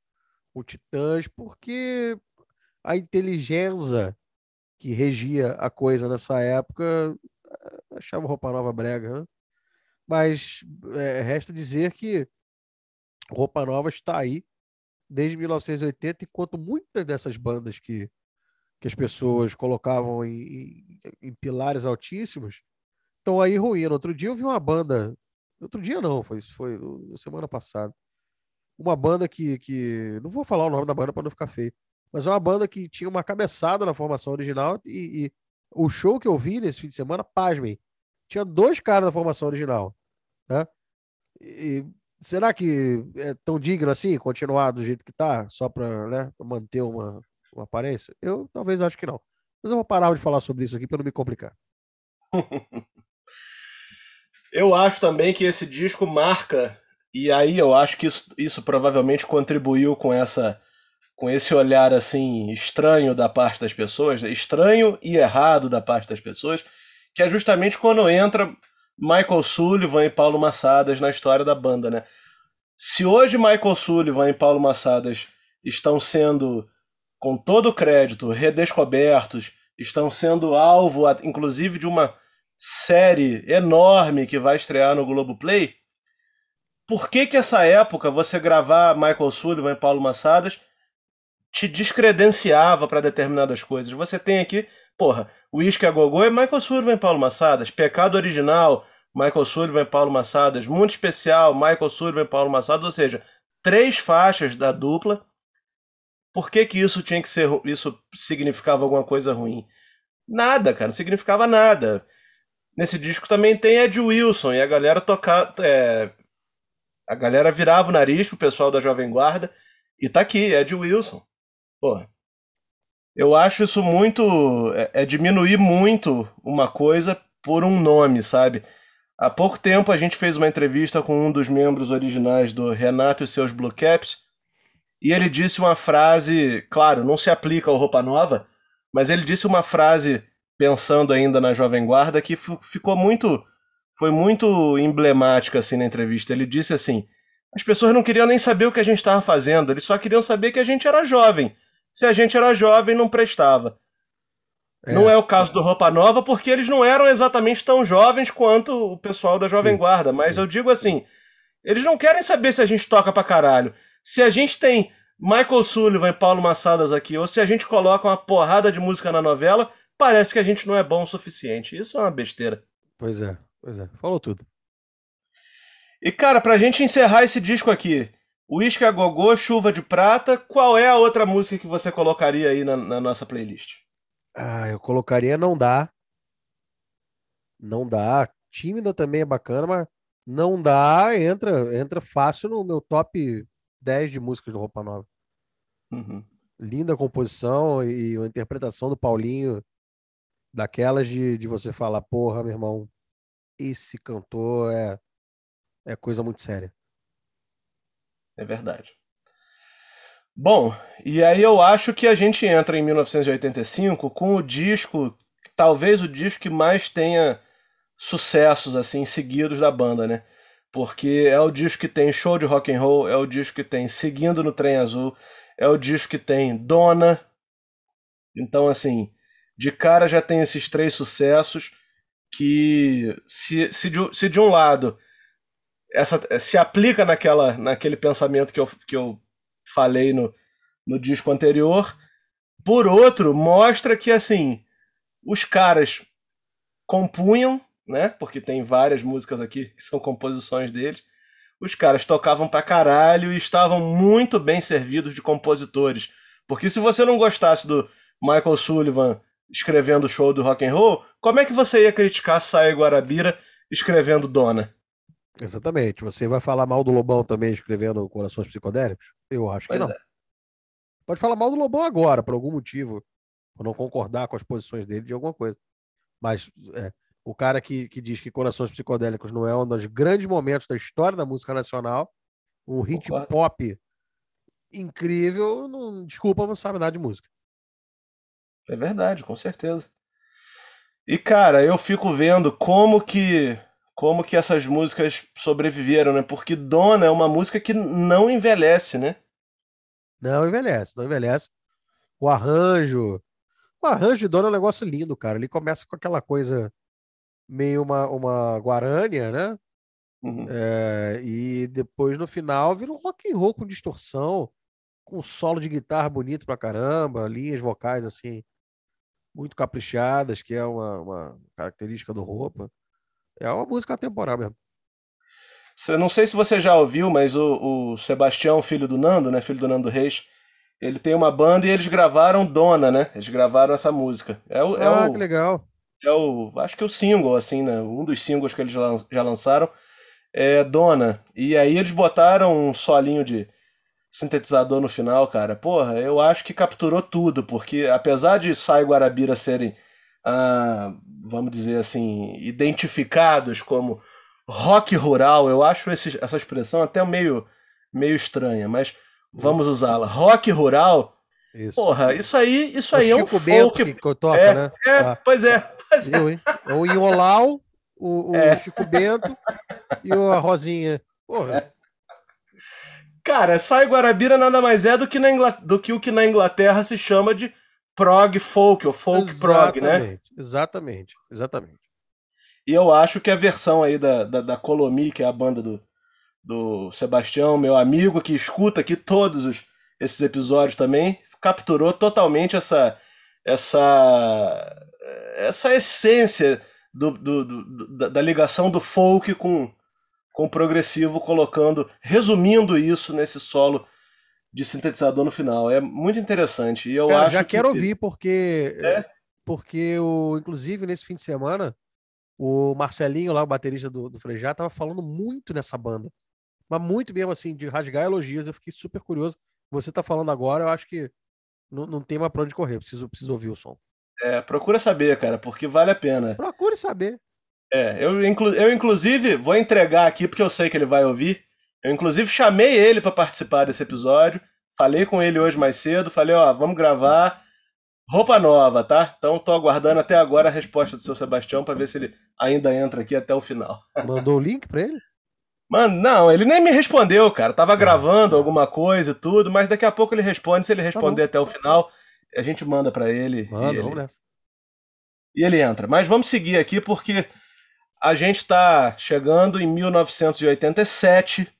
o Titãs, porque a inteligência que regia a coisa nessa época eh, achava Roupa Nova brega, né? Mas é, resta dizer que Roupa Nova está aí desde 1980, enquanto muitas dessas bandas que, que as pessoas colocavam em, em, em pilares altíssimos estão aí ruindo. Outro dia eu vi uma banda. Outro dia não, foi, foi semana passada. Uma banda que, que. Não vou falar o nome da banda para não ficar feio. Mas é uma banda que tinha uma cabeçada na formação original e, e o show que eu vi nesse fim de semana, pasmem, tinha dois caras da formação original. Né? E será que é tão digno assim continuar do jeito que tá, só para né, manter uma, uma aparência? Eu talvez acho que não. Mas eu vou parar de falar sobre isso aqui para não me complicar. Eu acho também que esse disco marca, e aí eu acho que isso, isso provavelmente contribuiu com essa com esse olhar assim estranho da parte das pessoas, estranho e errado da parte das pessoas, que é justamente quando entra Michael Sullivan e Paulo Massadas na história da banda, né? Se hoje Michael Sullivan e Paulo Massadas estão sendo, com todo o crédito, redescobertos, estão sendo alvo, inclusive, de uma série enorme que vai estrear no Globoplay, por que que essa época você gravar Michael Sullivan e Paulo Massadas te descredenciava para determinadas coisas? Você tem aqui, porra, Whisky a Gogô é Michael Sullivan e Paulo Massadas, Pecado Original, Michael Sullivan e Paulo Massadas, Mundo Especial, Michael Sullivan e Paulo Massadas, ou seja, três faixas da dupla. Por que que isso tinha que ser, isso significava alguma coisa ruim? Nada, cara, não significava nada. Nesse disco também tem Ed Wilson e a galera tocar. É, a galera virava o nariz pro pessoal da Jovem Guarda e tá aqui, Ed Wilson. Pô. Eu acho isso muito. É, é diminuir muito uma coisa por um nome, sabe? Há pouco tempo a gente fez uma entrevista com um dos membros originais do Renato e seus Blue Caps, e ele disse uma frase, claro, não se aplica ao Roupa Nova, mas ele disse uma frase pensando ainda na Jovem Guarda que ficou muito foi muito emblemática assim na entrevista. Ele disse assim: as pessoas não queriam nem saber o que a gente estava fazendo, eles só queriam saber que a gente era jovem. Se a gente era jovem, não prestava. É. Não é o caso do Roupa Nova, porque eles não eram exatamente tão jovens quanto o pessoal da Jovem sim, Guarda. Mas sim. eu digo assim: eles não querem saber se a gente toca pra caralho. Se a gente tem Michael Sullivan e Paulo Massadas aqui, ou se a gente coloca uma porrada de música na novela, parece que a gente não é bom o suficiente. Isso é uma besteira. Pois é, pois é. Falou tudo. E cara, pra gente encerrar esse disco aqui, Whisky a Gogô, Chuva de Prata, qual é a outra música que você colocaria aí na, na nossa playlist? Ah, eu colocaria Não Dá. Não Dá. Tímida também é bacana, mas Não Dá entra, entra fácil no meu top 10 de músicas do Roupa Nova. Uhum. Linda composição e a interpretação do Paulinho, daquelas de, de você falar, porra, meu irmão, esse cantor é, é coisa muito séria. É verdade. Bom, e aí eu acho que a gente entra em 1985 com o disco, talvez o disco que mais tenha sucessos assim seguidos da banda, né? porque é o disco que tem show de rock and roll, é o disco que tem Seguindo no Trem Azul, é o disco que tem Dona. Então, assim, de cara já tem esses três sucessos que, se, se, de, se de um lado essa, se aplica naquela, naquele pensamento que eu, que eu falei no, no disco anterior, por outro, mostra que, assim, os caras compunham né? Porque tem várias músicas aqui que são composições dele. Os caras tocavam pra caralho e estavam muito bem servidos de compositores. Porque se você não gostasse do Michael Sullivan escrevendo o show do rock and roll, como é que você ia criticar Saia Guarabira escrevendo Dona? Exatamente. Você vai falar mal do Lobão também escrevendo Corações Psicodélicos? Eu acho pois que não. É. Pode falar mal do Lobão agora, por algum motivo. Por não concordar com as posições dele de alguma coisa. Mas é, o cara que, que diz que Corações Psicodélicos não é um dos grandes momentos da história da música nacional, um hit pop incrível, não, desculpa, não sabe nada de música. É verdade, com certeza. E cara, eu fico vendo como que como que essas músicas sobreviveram, né? Porque Dona é uma música que não envelhece, né? Não envelhece, não envelhece. O arranjo, o arranjo de Dona é um negócio lindo, cara. Ele começa com aquela coisa meio uma, uma guarânia, né? Uhum. É, e depois no final vira um rock and roll com distorção, com solo de guitarra bonito pra caramba, linhas vocais assim muito caprichadas, que é uma, uma característica do roupa. É uma música temporal mesmo. Não sei se você já ouviu, mas o, o Sebastião, filho do Nando, né? Filho do Nando Reis, ele tem uma banda e eles gravaram Dona, né? Eles gravaram essa música. É o, é ah, o, que legal é o, acho que o single, assim, né? Um dos singles que eles já lançaram é Dona. E aí eles botaram um solinho de sintetizador no final, cara. Porra, eu acho que capturou tudo, porque apesar de Sai Guarabira serem, ah, vamos dizer assim, identificados como rock rural, eu acho esse, essa expressão até meio, meio estranha, mas vamos usá-la. Rock rural isso. Porra, isso aí, isso aí é um Chico folk. Bento que toca, é, né? É, ah. pois é. Pois é. Eu? É o Inholau, o, o é. Chico Bento e a Rosinha. Porra. Cara, Sai Guarabira nada mais é do que, na do que o que na Inglaterra se chama de prog folk, ou folk exatamente, prog, né? Exatamente, exatamente. E eu acho que a versão aí da, da, da Colomi, que é a banda do, do Sebastião, meu amigo, que escuta aqui todos os, esses episódios também, capturou totalmente essa essa essa essência do, do, do da, da, ligação do folk com, com o progressivo, colocando, resumindo isso nesse solo de sintetizador no final. É muito interessante. E eu Cara, acho já quero ouvir, porque, é? porque o, inclusive nesse fim de semana, o Marcelinho, lá, o baterista do, do Frejá, tava falando muito nessa banda. Mas muito mesmo, assim, de rasgar elogios. Eu fiquei super curioso. Você tá falando agora, eu acho que não, não tem mais pra onde correr, preciso, preciso ouvir o som. É, procura saber, cara, porque vale a pena. Procure saber. É, eu, inclu eu inclusive vou entregar aqui porque eu sei que ele vai ouvir. Eu inclusive chamei ele para participar desse episódio. Falei com ele hoje mais cedo, falei, ó, vamos gravar roupa nova, tá? Então tô aguardando até agora a resposta do seu Sebastião para ver se ele ainda entra aqui até o final. Mandou o link para ele? Mano, não, ele nem me respondeu, cara. Tava gravando alguma coisa e tudo, mas daqui a pouco ele responde. Se ele responder tá até o final, a gente manda para ele. Manda, ele... vamos nessa. E ele entra. Mas vamos seguir aqui porque a gente tá chegando em 1987.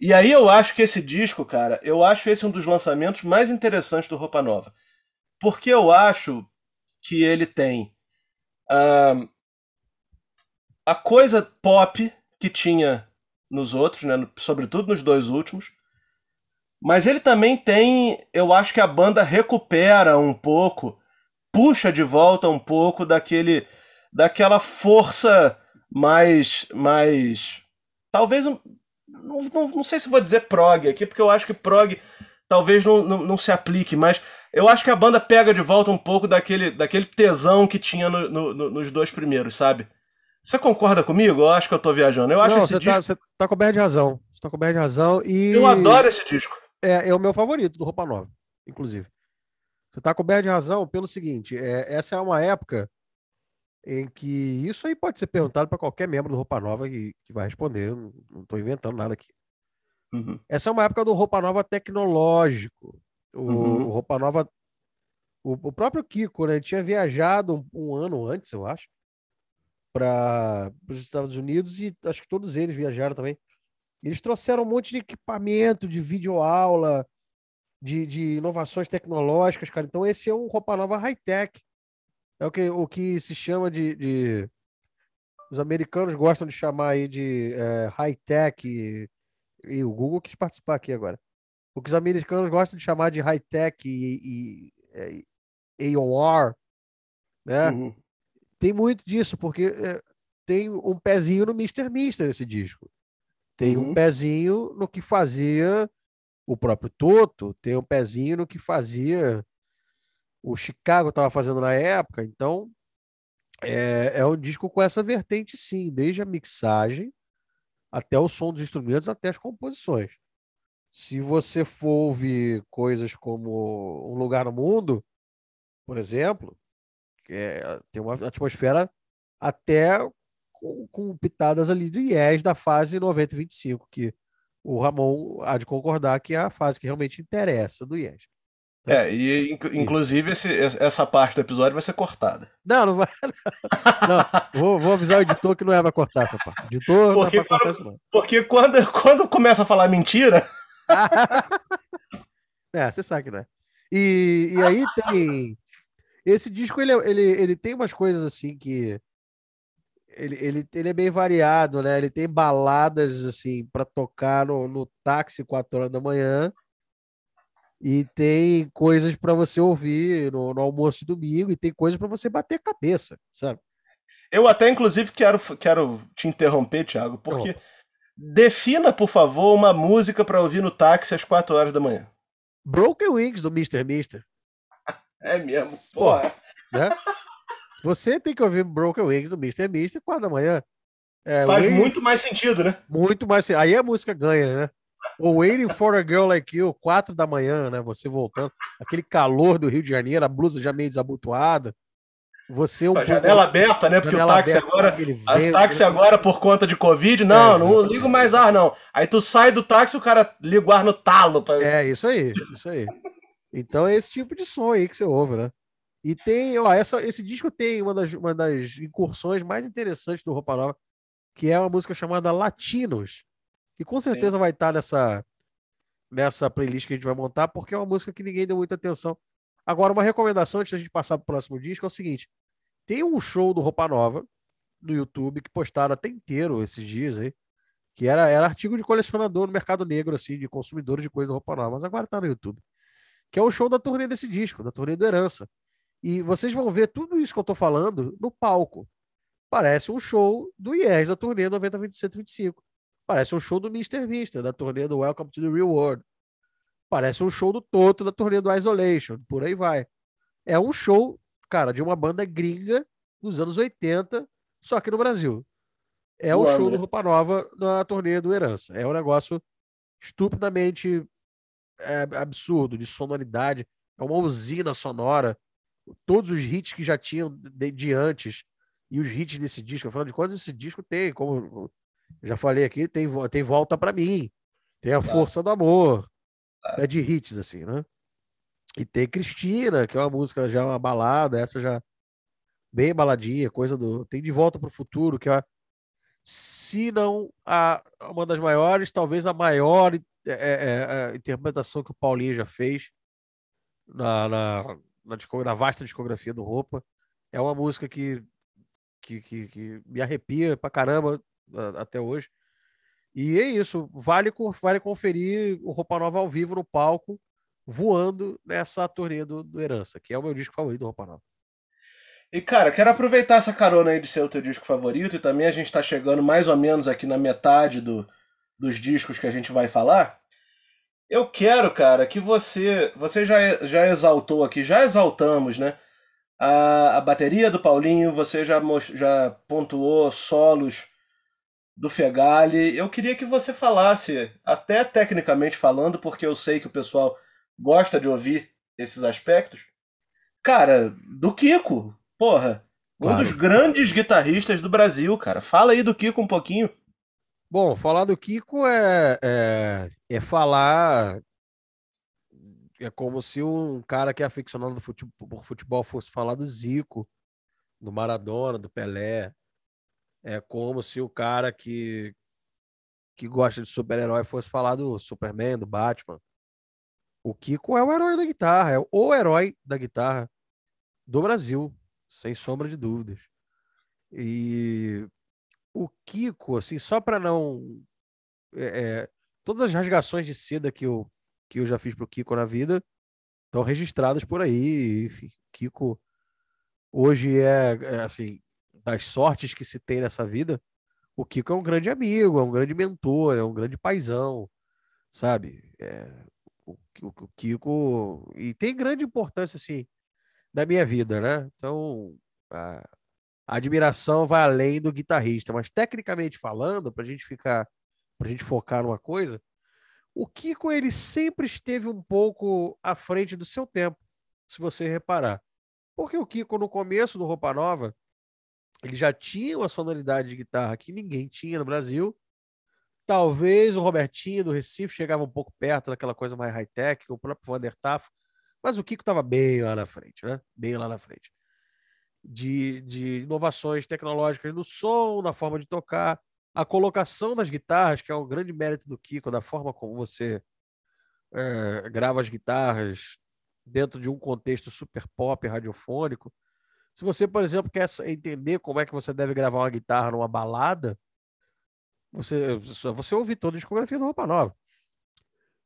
E aí eu acho que esse disco, cara, eu acho esse um dos lançamentos mais interessantes do Roupa Nova. Porque eu acho que ele tem uh, a coisa pop que tinha nos outros, né? sobretudo nos dois últimos. Mas ele também tem, eu acho que a banda recupera um pouco, puxa de volta um pouco daquele daquela força mais mais talvez um, não, não, não, sei se vou dizer prog aqui, porque eu acho que prog talvez não, não, não, se aplique, mas eu acho que a banda pega de volta um pouco daquele, daquele tesão que tinha no, no, nos dois primeiros, sabe? Você concorda comigo? Eu acho que eu tô viajando. Eu acho Não, esse você disco. Tá, você tá coberto de razão. Você tá coberto de razão. E... Eu adoro esse disco. É, é o meu favorito do Roupa Nova, inclusive. Você tá coberto de razão pelo seguinte: é, essa é uma época em que isso aí pode ser perguntado para qualquer membro do Roupa Nova que, que vai responder. Eu não estou inventando nada aqui. Uhum. Essa é uma época do Roupa Nova tecnológico. O, Uhum. o Roupa Nova. O, o próprio Kiko, né? Ele tinha viajado um, um ano antes, eu acho, para os Estados Unidos e acho que todos eles viajaram também. Eles trouxeram um monte de equipamento, de videoaula, de, de inovações tecnológicas, cara. Então, esse é um Roupa Nova high-tech. É o que, o que se chama de, de- Os americanos gostam de chamar aí de é, high-tech. E, e o Google quis participar aqui agora. O que os americanos gostam de chamar de high-tech e, e, é, AOR, né? Uhum. Tem muito disso, porque é, tem um pezinho no Mr. Mister esse disco. Tem um Uhum. pezinho no que fazia o próprio Toto, tem um pezinho no que fazia o Chicago estava fazendo na época. Então, é, é um disco com essa vertente, sim, desde a mixagem até o som dos instrumentos, até as composições. Se você for ouvir coisas como Um Lugar no Mundo, por exemplo, é- tem uma atmosfera até com, com pitadas ali do Yes da fase 90 e 25, que o Ramon há de concordar que é a fase que realmente interessa do Yes. É, e inc- inclusive esse- essa parte do episódio vai ser cortada. Não, não vai. Não, vou, vou avisar o editor que não é pra cortar essa parte. Editor não é Porque pra cortar isso, não. Porque quando, quando começa a falar mentira, é, você sabe que não é. E, e aí tem. Esse disco ele, é- ele, ele tem umas coisas assim que. Ele, ele, ele é bem variado, né? Ele tem baladas assim para tocar no, no táxi 4 horas da manhã. E tem coisas para você ouvir no, no almoço de domingo. E tem coisas para você bater cabeça, sabe? eu até inclusive quero, quero te interromper, Thiago, porque defina, por favor, uma música pra ouvir no táxi às 4 horas da manhã. Broken Wings do Mr. Mister. É mesmo, Pô. porra. né? Você tem que ouvir Broken Wings do Mr. Mister 4 da manhã. É, Faz Waiting- muito mais sentido, né? muito mais. Aí a música ganha, né? O Waiting for a Girl Like You, 4 da manhã, né? Você voltando. Aquele calor do Rio de Janeiro, a blusa já meio desabotoada. Você um A janela aberta, né? Porque janela o táxi aberta, agora. aquele O táxi né? agora, por conta de Covid, não, É, não ligo mais ar, não. Aí tu sai do táxi e o cara liga o ar no talo. Pra... É, isso aí, isso aí. Então é esse tipo de som aí que você ouve, né? E tem, ó, essa, esse disco tem uma das, uma das incursões mais interessantes do Roupa Nova, que é uma música chamada Latinos, que com certeza vai estar nessa, nessa playlist que a gente vai montar, porque é uma música que ninguém deu muita atenção. Agora, uma recomendação antes da gente passar para o próximo disco é o seguinte: tem um show do Roupa Nova no YouTube que postaram até inteiro esses dias aí, que era, era artigo de colecionador no mercado negro, assim, de consumidores de coisa do Roupa Nova, mas agora tá no YouTube. Que é o show da turnê desse disco, da turnê do Herança. E vocês vão ver tudo isso que eu tô falando no palco. Parece um show do Yes, da turnê 90 125. Parece um show do Mr. Mister, da turnê do Welcome to the Real World. Parece um show do Toto, da turnê do Isolation. Por aí vai. É um show, cara, de uma banda gringa dos anos 80, só que no Brasil. É o show do Roupa Nova na turnê do Herança. É um negócio estupidamente é, absurdo, de sonoridade. É uma usina sonora. Todos os hits que já tinham de, de antes e os hits desse disco. Afinal de contas, esse disco tem, como já falei aqui, tem, tem Volta para mim, tem A Força do Amor. É de hits, assim, né? E tem Cristina, que é uma música já uma balada, essa já bem baladinha, coisa do. Tem De Volta para o Futuro, que é se não a, uma das maiores, talvez a maior é, é, é, interpretação que o Paulinho já fez na, na, na, na, vasta discografia do Roupa. É uma música que, que, que, que me arrepia pra caramba até hoje. E é isso, vale, vale conferir o Roupa Nova ao vivo no palco, voando nessa turnê do, do Herança, que é o meu disco favorito do Roupa Nova. E, cara, quero aproveitar essa carona aí de ser o teu disco favorito, e também a gente tá chegando mais ou menos aqui na metade do, dos discos que a gente vai falar. Eu quero, cara, que você. Você já, já exaltou aqui, já exaltamos, né? A, a bateria do Paulinho, você já, já pontuou solos do Fegali. Eu queria que você falasse, até tecnicamente falando, porque eu sei que o pessoal gosta de ouvir esses aspectos. Cara, do Kiko, Porra, claro. um dos grandes guitarristas do Brasil, cara. Fala aí do Kiko um pouquinho. Bom, falar do Kiko é, é, é falar. É como se um cara que é aficionado futebol, por futebol fosse falar do Zico, do Maradona, do Pelé. É como se o cara que, que gosta de super-herói fosse falar do Superman, do Batman. O Kiko é o herói da guitarra, é o herói da guitarra do Brasil sem sombra de dúvidas. E o Kiko, assim, só para não. É, é, todas as rasgações de seda que eu, que eu já fiz pro Kiko na vida estão registradas por aí. Enfim, Kiko hoje é, é, assim, das sortes que se tem nessa vida. O Kiko é um grande amigo, é um grande mentor, é um grande paizão, sabe? É, o, o, o Kiko. E tem grande importância, assim, da minha vida, né? Então, a, a admiração vai além do guitarrista, mas tecnicamente falando, para a gente ficar, para a gente focar numa coisa, o Kiko ele sempre esteve um pouco à frente do seu tempo, se você reparar. Porque o Kiko, no começo do Roupa Nova, ele já tinha uma sonoridade de guitarra que ninguém tinha no Brasil. Talvez o Robertinho do Recife chegava um pouco perto daquela coisa mais high-tech, o próprio Vander Tafo, mas o Kiko estava bem lá na frente, né? Bem lá na frente. De, de inovações tecnológicas no som, na forma de tocar, a colocação das guitarras, que é um grande mérito do Kiko, da forma como você é, grava as guitarras dentro de um contexto super pop, radiofônico. Se você, por exemplo, quer entender como é que você deve gravar uma guitarra numa balada, você, você ouve toda a discografia do Roupa Nova.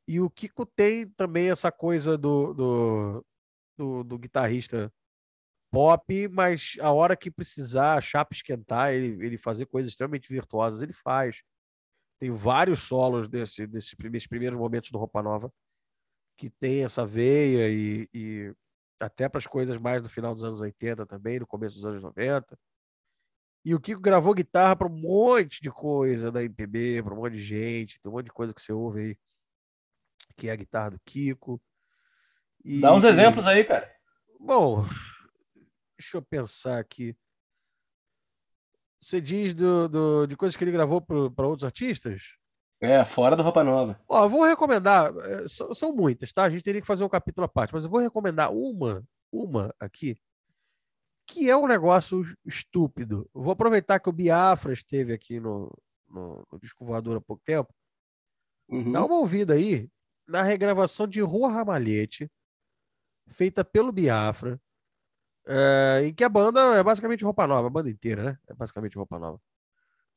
E o Kiko tem também essa coisa do, do, do, do guitarrista pop, mas a hora que precisar a chapa esquentar, ele, ele fazer coisas extremamente virtuosas, ele faz. Tem vários solos desse, desses primeiros, primeiros momentos do Roupa Nova que tem essa veia e, e até para as coisas mais do final dos anos 80 também, no começo dos anos 90. E o Kiko gravou guitarra para um monte de coisa da MPB, para um monte de gente, tem um monte de coisa que você ouve aí que é a guitarra do Kiko. E, Dá uns exemplos aí, cara. Bom, deixa eu pensar aqui. Você diz do, do de coisas que ele gravou para outros artistas? É, fora do Roupa Nova. Ó, vou recomendar, é, são, são, muitas, tá? A gente teria que fazer um capítulo à parte, mas eu vou recomendar uma, uma aqui, que é um negócio estúpido. vou aproveitar que o Biafra esteve aqui no, no, no Disco Voador há pouco tempo. Uhum. Dá uma ouvida aí na regravação de Rua Ramalhete, feita pelo Biafra, é, em que a banda é basicamente roupa nova, a banda inteira, né? É basicamente roupa nova.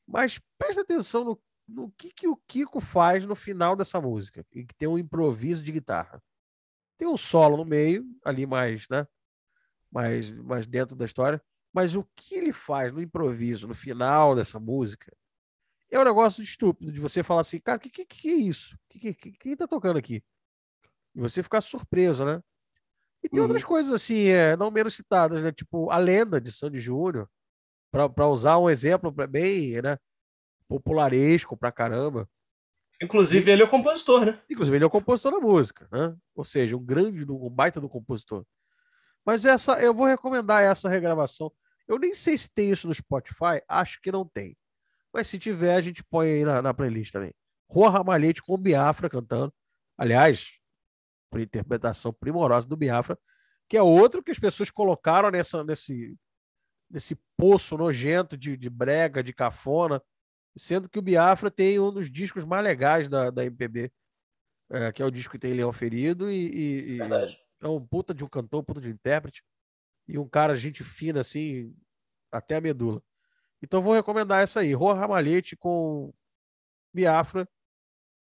Mas presta atenção no, no que, que o Kiko faz no final dessa música, que tem um improviso de guitarra. Tem um solo no meio, ali mais, né? Mais, mais dentro da história. Mas o que ele faz no improviso, no final dessa música, é um negócio estúpido de você falar assim, cara, o que, que, que é isso? Que, que, quem tá tocando aqui? E você ficar surpreso, né? E tem uhum. outras coisas assim, é, não menos citadas, né? Tipo, a lenda de Sandy Júnior. para usar um exemplo bem né, popularesco pra caramba. Inclusive, ele é o compositor, né? Inclusive, ele é o compositor da música, né? Ou seja, um grande, um baita do compositor. Mas essa, eu vou recomendar essa regravação. Eu nem sei se tem isso no Spotify, acho que não tem. Mas se tiver, a gente põe aí na, na playlist também. Rua Ramalhete com Biafra cantando. Aliás, por interpretação primorosa do Biafra, que é outro que as pessoas colocaram nessa, nesse, nesse poço nojento de, de brega, de cafona, sendo que o Biafra tem um dos discos mais legais da, da MPB, é, que é o disco que tem Leão Ferido, e, e é um puta de um cantor, puta de um intérprete, e um cara, gente fina, assim, até a medula. Então vou recomendar essa aí, Rua Ramalhete com Biafra,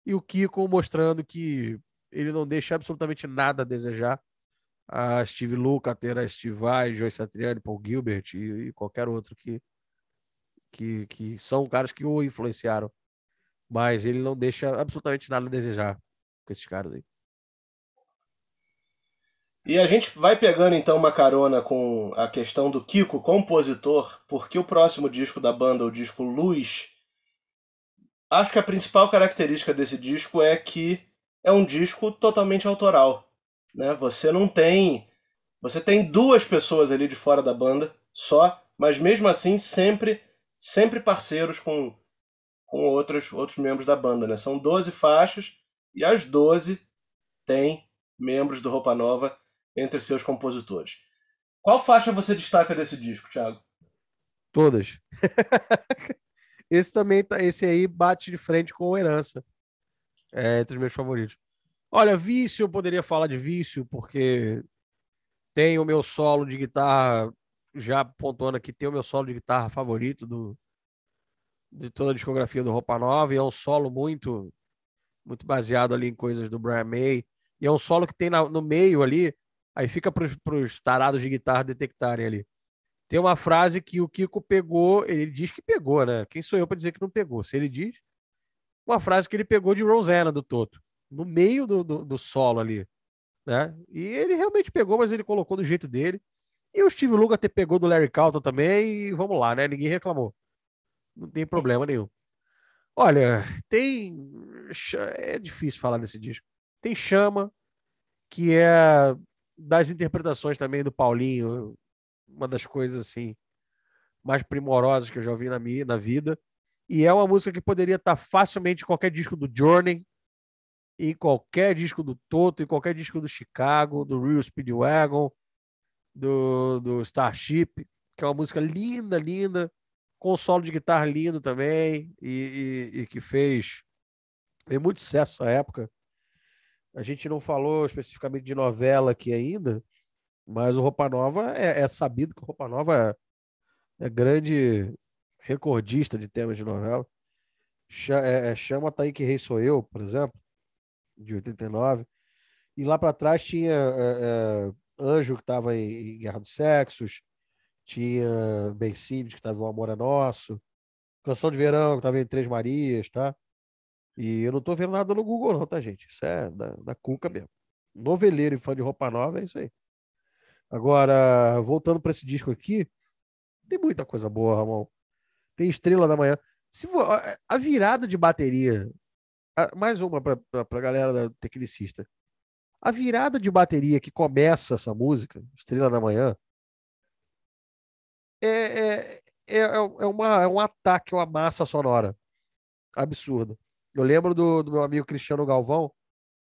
e o Kiko mostrando que ele não deixa absolutamente nada a desejar a Steve Lukather, a Steve Vai, Joyce Satriani, Paul Gilbert e, e qualquer outro que que, que são caras que o influenciaram. Mas ele não deixa absolutamente nada a desejar com esses caras aí. E a gente vai pegando então uma carona com a questão do Kiko, compositor, porque o próximo disco da banda, o disco Luz, acho que a principal característica desse disco é que é um disco totalmente autoral. Né? Você não tem. Você tem duas pessoas ali de fora da banda só, mas mesmo assim sempre sempre parceiros com, com outros, outros membros da banda. Né? São 12 faixas e as 12 têm membros do Roupa Nova entre seus compositores. Qual faixa você destaca desse disco, Thiago? Todas. esse também tá, esse aí bate de frente com Herança. É entre os meus favoritos. Olha, vício, eu poderia falar de vício, porque tem o meu solo de guitarra já pontuando aqui, tem o meu solo de guitarra favorito do, de toda a discografia do Roupa Nova, e é um solo muito muito baseado ali em coisas do Brian May, e é um solo que tem na, no meio ali, aí fica para os tarados de guitarra detectarem ali. Tem uma frase que o Kiko pegou, ele diz que pegou, né? Quem sou eu para dizer que não pegou? Se ele diz, uma frase que ele pegou de Rosanna do Toto, no meio do, do, do solo ali, né? E ele realmente pegou, mas ele colocou do jeito dele. E o Steve Lukather pegou do Larry Carlton também, e vamos lá, né? Ninguém reclamou. Não tem problema nenhum. Olha, tem. É difícil falar desse disco. Tem Chama, que é das interpretações também do Paulinho, uma das coisas assim mais primorosas que eu já ouvi na minha na vida. E é uma música que poderia estar facilmente em qualquer disco do Journey, em qualquer disco do Toto, em qualquer disco do Chicago, do Real Speedwagon, do, do Starship, que é uma música linda, linda, com solo de guitarra lindo também, e, e, e que fez, muito sucesso na época. A gente não falou especificamente de novela aqui ainda, mas o Roupa Nova é, é sabido que o Roupa Nova é, é, grande recordista de temas de novela. É, é, chama Tá aí que Rei Sou Eu, por exemplo, de 89. E lá para trás tinha é, é Anjo, que estava em, Guerra dos Sexos, tinha Bencine, que estava em O Amor é Nosso, Canção de Verão, que estava em Três Marias, tá? E eu não estou vendo nada no Google, não, tá, gente? Isso é da, da Cuca mesmo. Noveleiro e fã de roupa nova é isso aí. Agora, voltando para esse disco aqui, tem muita coisa boa, Ramon. Tem Estrela da Manhã. Se a virada de bateria, mais uma para a galera da tecnicista. A virada de bateria que começa essa música, Estrela da Manhã, é, é, é, é, uma, é um ataque, uma massa sonora absurda. Eu lembro do, do meu amigo Cristiano Galvão,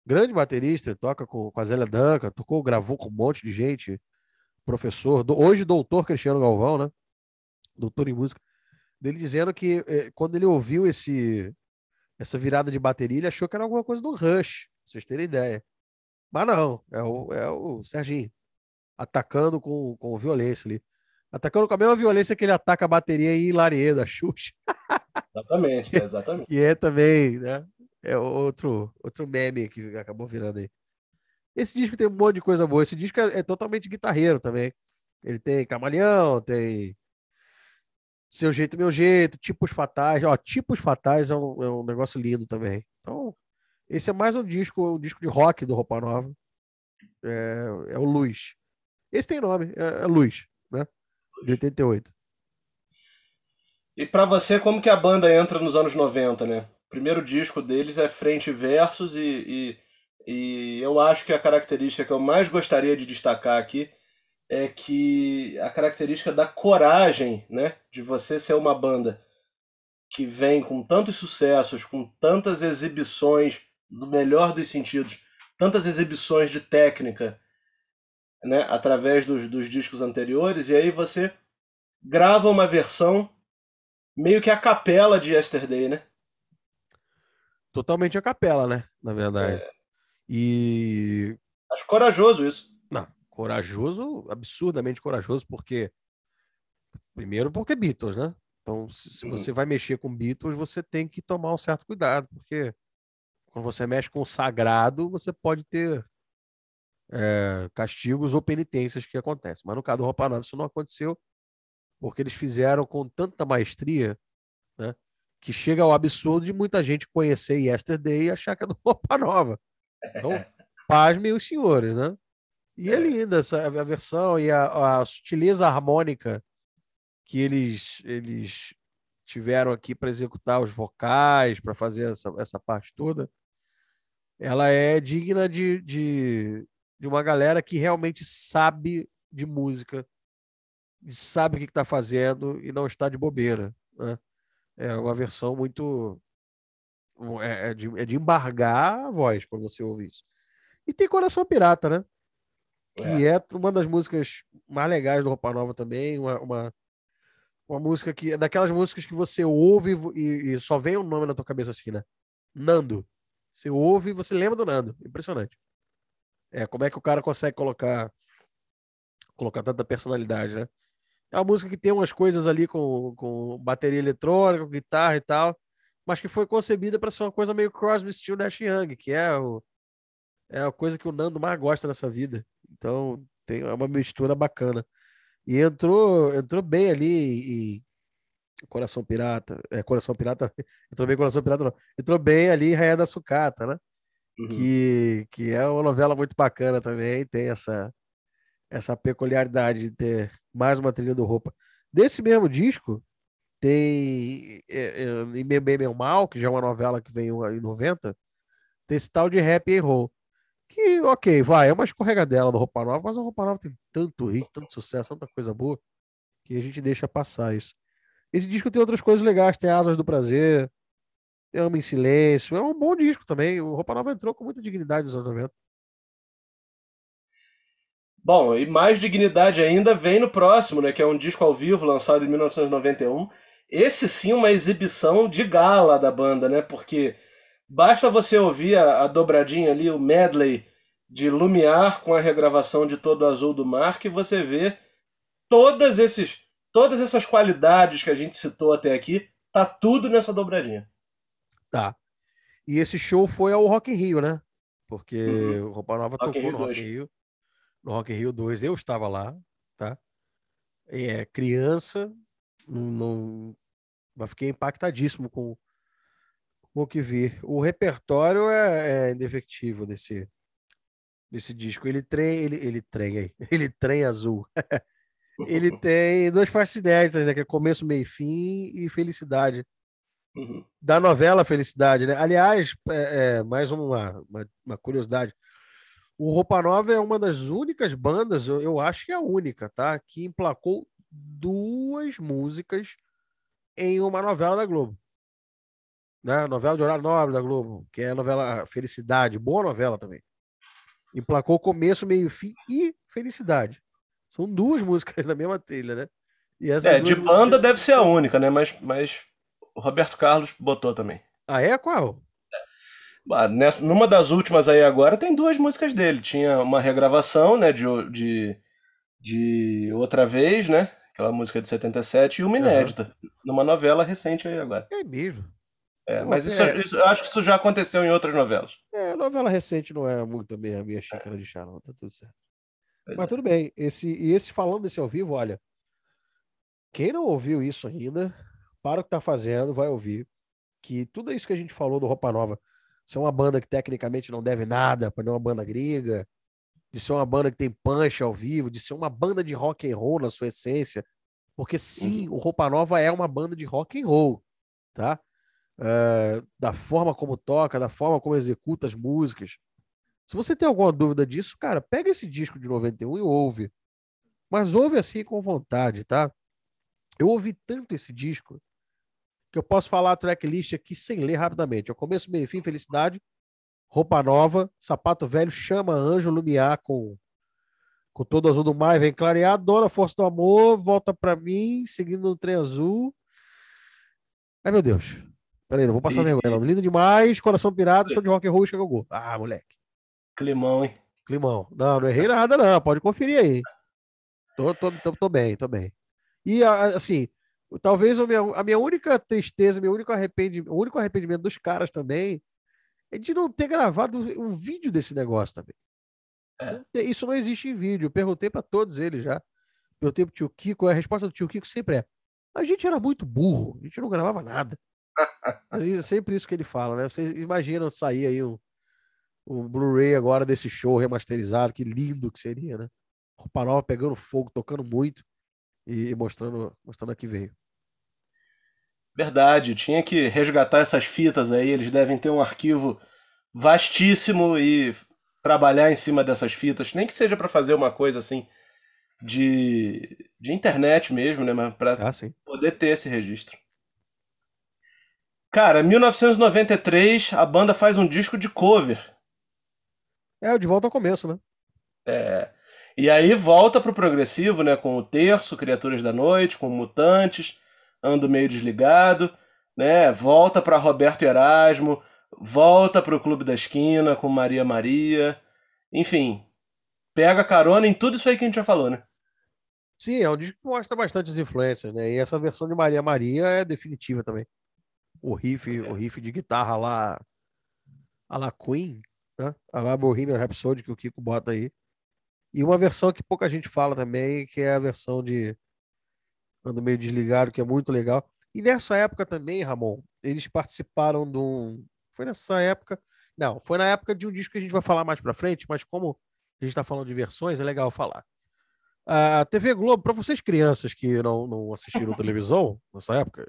grande baterista, toca com, com a Zélia Danca, tocou, gravou com um monte de gente, professor, do, hoje doutor Cristiano Galvão, né? Doutor em música, dele dizendo que eh, quando ele ouviu esse essa virada de bateria, ele achou que era alguma coisa do Rush, pra vocês terem ideia. Mas não, é o, é o Serginho atacando com, com violência ali. Atacando com a mesma violência que ele ataca a bateria em Larie da Xuxa. Exatamente, exatamente. e é também, né? É outro, outro meme que acabou virando aí. Esse disco tem um monte de coisa boa. Esse disco é, é totalmente guitarreiro também. Ele tem Camaleão, tem Seu Jeito, Meu Jeito, Tipos Fatais. Ó, Tipos Fatais é um, é um negócio lindo também. Então, esse é mais um disco, um disco de rock do Roupa Nova. É, é o Luz. Esse tem nome, é, é Luz, né? De 88. E para você, como que a banda entra nos anos 90, né? O primeiro disco deles é Frente Versos e, e, e eu acho que a característica que eu mais gostaria de destacar aqui é que a característica da coragem, né? De você ser uma banda que vem com tantos sucessos, com tantas exibições, no melhor dos sentidos, tantas exibições de técnica, né? Através dos, dos discos anteriores, e aí você grava uma versão meio que a capela de Yesterday, né? Totalmente a capela, né? Na verdade. É. E. Acho corajoso isso. Não, corajoso, absurdamente corajoso, porque. Primeiro, porque Beatles, né? Então, se, se você vai mexer com Beatles, você tem que tomar um certo cuidado, porque quando você mexe com o sagrado, você pode ter é, castigos ou penitências que acontecem. Mas no caso do Roupa Nova, isso não aconteceu porque eles fizeram com tanta maestria, né, que chega ao absurdo de muita gente conhecer Yesterday e achar que é do Roupa Nova. Então, pasmem os senhores, né? E é, é linda essa a versão e a, a sutileza harmônica que eles, eles tiveram aqui para executar os vocais, para fazer essa, essa parte toda, ela é digna de, de, de uma galera que realmente sabe de música sabe o que está fazendo e não está de bobeira. Né? É uma versão muito. É, é, de, é de embargar a voz quando você ouve isso. E tem Coração Pirata, né? Que é. é uma das músicas mais legais do Roupa Nova também. Uma, uma, uma música que. É daquelas músicas que você ouve e, e só vem o um nome na tua cabeça assim, né? Nando. Você ouve e você lembra do Nando. Impressionante. É, como é que o cara consegue colocar colocar tanta personalidade, né? É uma música que tem umas coisas ali com, com bateria eletrônica, guitarra e tal, mas que foi concebida para ser uma coisa meio Crosby, Still, Nash Young, que é, o, é a coisa que o Nando mais gosta nessa vida. Então, tem é uma mistura bacana. E entrou, entrou bem ali e Coração Pirata, é Coração Pirata, entrou bem Coração Pirata não, entrou bem ali Raia da Sucata, né? Uhum. Que, que é uma novela muito bacana também, tem essa essa peculiaridade de ter mais uma trilha do roupa. Desse mesmo disco, tem é, é, em Bem Bem Meu Mal, que já é uma novela que veio em 90, tem esse tal de Happy and Roll. Que, ok, vai, é uma escorregadela do Roupa Nova, mas a Roupa Nova tem tanto hit, tanto sucesso, tanta coisa boa, que a gente deixa passar isso. Esse disco tem outras coisas legais, tem Asas do Prazer, tem Ama em Silêncio, é um bom disco também. O Roupa Nova entrou com muita dignidade nos anos 90. Bom, e mais dignidade ainda vem no próximo, né? Que é um disco ao vivo lançado em 1991. Esse sim uma exibição de gala da banda, né? Porque basta você ouvir a, a dobradinha ali, o medley de Lumiar com a regravação de Todo Azul do Mar, que você vê todas esses todas essas qualidades que a gente citou até aqui, tá tudo nessa dobradinha. Tá. E esse show foi ao Rock in Rio, né? Porque uhum. o Roupa Nova Rock tocou no Rock in Rio no Rock in Rio 2, eu estava lá, tá? É, criança, não, não, fiquei impactadíssimo com, com, o que vi. O repertório é, é indefectível desse, desse disco. Ele trem, ele, ele trem aí, ele trem azul. ele tem duas faixas inéditas, né? Que é começo, meio fim e felicidade. Uhum. Da novela Felicidade, né? Aliás, é, é mais uma, uma, uma curiosidade. O Roupa Nova é uma das únicas bandas, eu, eu acho que é a única, tá? Que emplacou duas músicas em uma novela da Globo. Né? Novela de horário nobre da Globo, que é a novela Felicidade, boa novela também. Emplacou começo, meio, fim e Felicidade. São duas músicas da mesma trilha, né? é, de banda músicas... deve ser a única, né? Mas, mas o Roberto Carlos botou também. Ah, é? Qual? Ah, nessa, numa das últimas aí agora tem duas músicas dele. Tinha uma regravação, né, de, de, de Outra Vez, né? Aquela música de 77, e uma inédita, uhum. numa novela recente aí agora. É mesmo. É, mas isso, é... isso, eu acho que isso já aconteceu em outras novelas. É, novela recente não é muito a minha, minha xícara de chá, não, tá tudo certo. Pois mas é. tudo bem. Esse, e esse falando desse ao vivo, olha, quem não ouviu isso ainda, para o que tá fazendo, vai ouvir. Que tudo isso que a gente falou do Roupa Nova ser uma banda que tecnicamente não deve nada para uma banda gringa, de ser uma banda que tem punch ao vivo, de ser uma banda de rock and roll na sua essência, Porque sim, o Roupa Nova é uma banda de rock and roll, tá? É, da forma como toca, da forma como executa as músicas. Se você tem alguma dúvida disso, cara, pega esse disco de 91 e ouve. Mas ouve assim com vontade, tá? Eu ouvi tanto esse disco que eu posso falar a tracklist aqui sem ler rapidamente. Eu começo, meio, fim, felicidade, roupa nova, sapato velho, chama anjo, lumiar com com todo azul do mar, vem clarear, dona força do amor, volta para mim, seguindo o trem azul. Ai, meu Deus. Peraí, não vou passar vergonha. Lindo demais, coração pirata, show de rock and roll, chega o gol. Ah, moleque. Climão, hein? Climão. Não, não errei nada, não. Pode conferir aí. Tô, tô, tô, tô bem, tô bem. E, assim, talvez a minha, a minha única tristeza, meu único arrependimento, o único arrependimento dos caras também é de não ter gravado um vídeo desse negócio também. É. Isso não existe em vídeo. Eu perguntei para todos eles já. Perguntei pro tio Kiko, a resposta do tio Kiko sempre é: a gente era muito burro, a gente não gravava nada. Mas é sempre isso que ele fala, né? Vocês imaginam sair aí um, um Blu-ray agora desse show remasterizado, que lindo que seria, né? Roupa nova pegando fogo, tocando muito e mostrando, mostrando a que veio. Verdade, tinha que resgatar essas fitas aí, eles devem ter um arquivo vastíssimo e trabalhar em cima dessas fitas, nem que seja para fazer uma coisa assim de, de internet mesmo, né, mas para ah, poder ter esse registro. Cara, 1993 a banda faz um disco de cover. É, de volta ao começo, né? É. E aí volta pro progressivo, né, com o Terço, Criaturas da Noite, com Mutantes, Ando Meio Desligado, né? Volta para Roberto Erasmo, volta para o Clube da Esquina com Maria Maria. Enfim, pega carona em tudo isso aí que a gente já falou, né? Sim, é um disco que mostra bastante as influências, né? E essa versão de Maria Maria é definitiva também. O riff, o riff de guitarra lá, a la Queen, né? A la Bohemian Rhapsody que o Kiko bota aí. E uma versão que pouca gente fala também, que é a versão de Ando Meio Desligado, que é muito legal. E nessa época também, Ramon, eles participaram de um, foi nessa época. Não, foi na época de um disco que a gente vai falar mais pra frente, mas como a gente está falando de versões, é legal falar. A TV Globo, para vocês crianças que não, não assistiram televisão nessa época,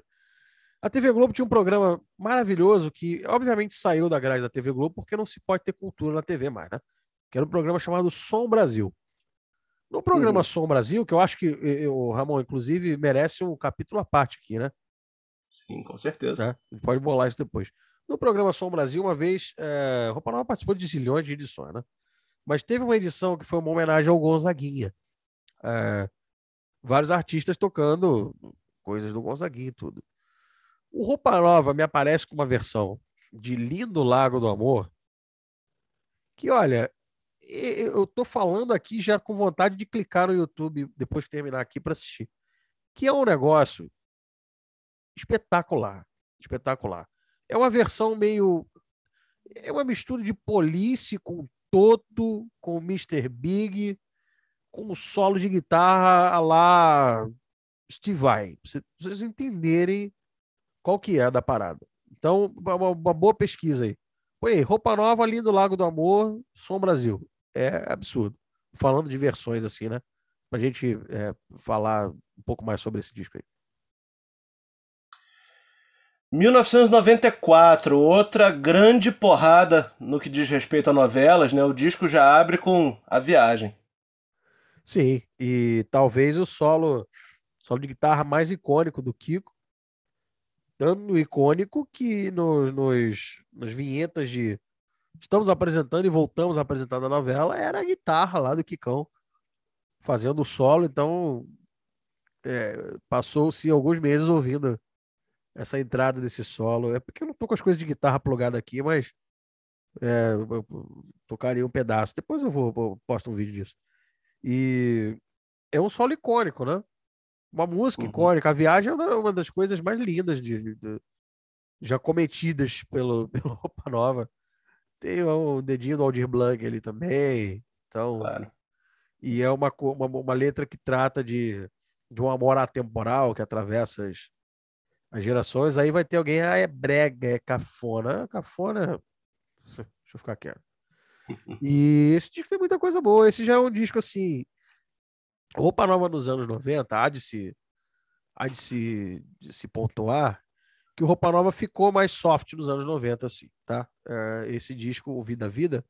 a TV Globo tinha um programa maravilhoso que, obviamente, saiu da grade da TV Globo porque não se pode ter cultura na TV mais, né? Que era um programa chamado Som Brasil. No programa uhum. Som Brasil, que eu acho que o Ramon, inclusive, merece um capítulo à parte aqui, né? Sim, com certeza. É, pode bolar isso depois. No programa Som Brasil, uma vez, é, Roupa Nova participou de zilhões de edições, né? Mas teve uma edição que foi uma homenagem ao Gonzaguinha. É, vários artistas tocando coisas do Gonzaguinha e tudo. O Roupa Nova me aparece com uma versão de Lindo Lago do Amor, que, olha, eu tô falando aqui já com vontade de clicar no YouTube depois que terminar aqui para assistir. Que é um negócio espetacular, espetacular. É uma versão meio. É uma mistura de Police com Toto, com Mr. Big, com um solo de guitarra lá Steve Vai. Pra vocês entenderem qual que é da parada. Então, uma, uma boa pesquisa aí. Põe aí, Roupa Nova, Lindo Lago do Amor, Som Brasil. É absurdo. Falando de versões assim, né? Pra gente é, falar um pouco mais sobre esse disco aí. 1994, outra grande porrada no que diz respeito a novelas, né? O disco já abre com A Viagem. Sim, e talvez o solo, solo de guitarra mais icônico do Kiko, tanto icônico que nos, nos, nas vinhetas de estamos apresentando e voltamos a apresentar a novela, era a guitarra lá do Kikão, fazendo o solo, então é, passou-se alguns meses ouvindo essa entrada desse solo. É porque eu não tô com as coisas de guitarra plugada aqui, mas é, eu tocaria um pedaço. Depois eu vou, vou posto um vídeo disso. E é um solo icônico, né? Uma música uhum. icônica. A viagem é uma das coisas mais lindas de, de já cometidas pelo, pelo Roupa Nova. Tem o dedinho do Aldir Blanc ali também. Então, claro. E é uma, uma, uma letra que trata de, de um amor atemporal que atravessa as, as gerações, aí vai ter alguém, ah, é brega, é cafona. Ah, cafona, deixa eu ficar quieto. E esse disco tem muita coisa boa. Esse já é um disco assim. Roupa nova nos anos 90, há de se, há de se, de se pontuar que o Roupa Nova ficou mais soft nos anos 90, assim, tá? É, esse disco, O Vida Vida,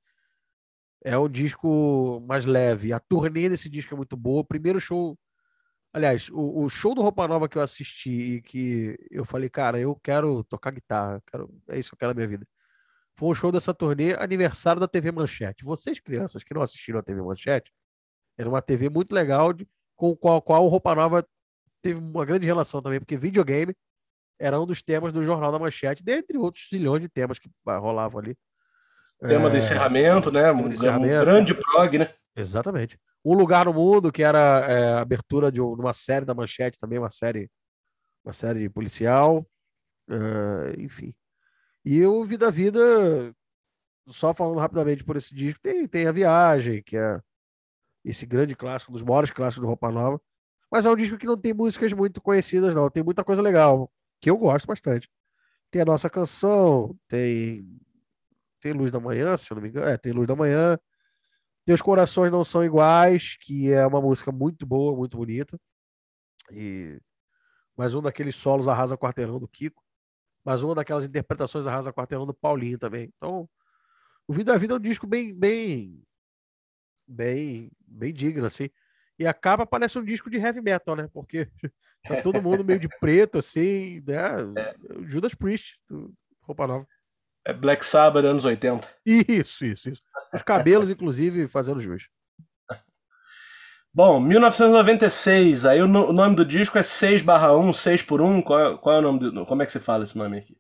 é um disco mais leve. A turnê desse disco é muito boa. O primeiro show. Aliás, o, o, show do Roupa Nova que eu assisti e que eu falei, cara, eu quero tocar guitarra, quero, é isso que eu quero na minha vida. Foi um show dessa turnê, aniversário da TV Manchete. Vocês, crianças que não assistiram a TV Manchete, era uma TV muito legal de, com a qual o Roupa Nova teve uma grande relação também, porque videogame era um dos temas do Jornal da Manchete, dentre outros zilhões de temas que rolavam ali. Tema é... de encerramento, né? Um, encerramento, um grande prog, né? Exatamente. Um Lugar no Mundo, que era é, a abertura de uma série da Manchete também, uma série, uma série policial, uh, enfim. E o Vida Vida, só falando rapidamente por esse disco, tem, tem A Viagem, que é esse grande clássico, um dos maiores clássicos do Roupa Nova. Mas é um disco que não tem músicas muito conhecidas, não. Tem muita coisa legal, que eu gosto bastante. Tem a nossa canção, tem. Tem Luz da Manhã, se eu não me engano. É, tem Luz da Manhã. Tem Os Corações Não São Iguais, que é uma música muito boa, muito bonita. E mais um daqueles solos arrasa quarteirão do Kiko. Mais uma daquelas interpretações arrasa quarteirão do Paulinho também. Então, o Vida a Vida é um disco bem, bem, bem, bem digno, assim. E a capa parece um disco de heavy metal, né? Porque tá todo mundo meio de preto, assim, né? É. Judas Priest, roupa nova. É Black Sabbath anos 80. Isso, isso, isso. Os cabelos, inclusive, fazendo jus. Bom, 1996, aí o, nome do disco é 6 barra 1, 6 por 1, qual, qual é o nome do, como é que você fala esse nome aqui?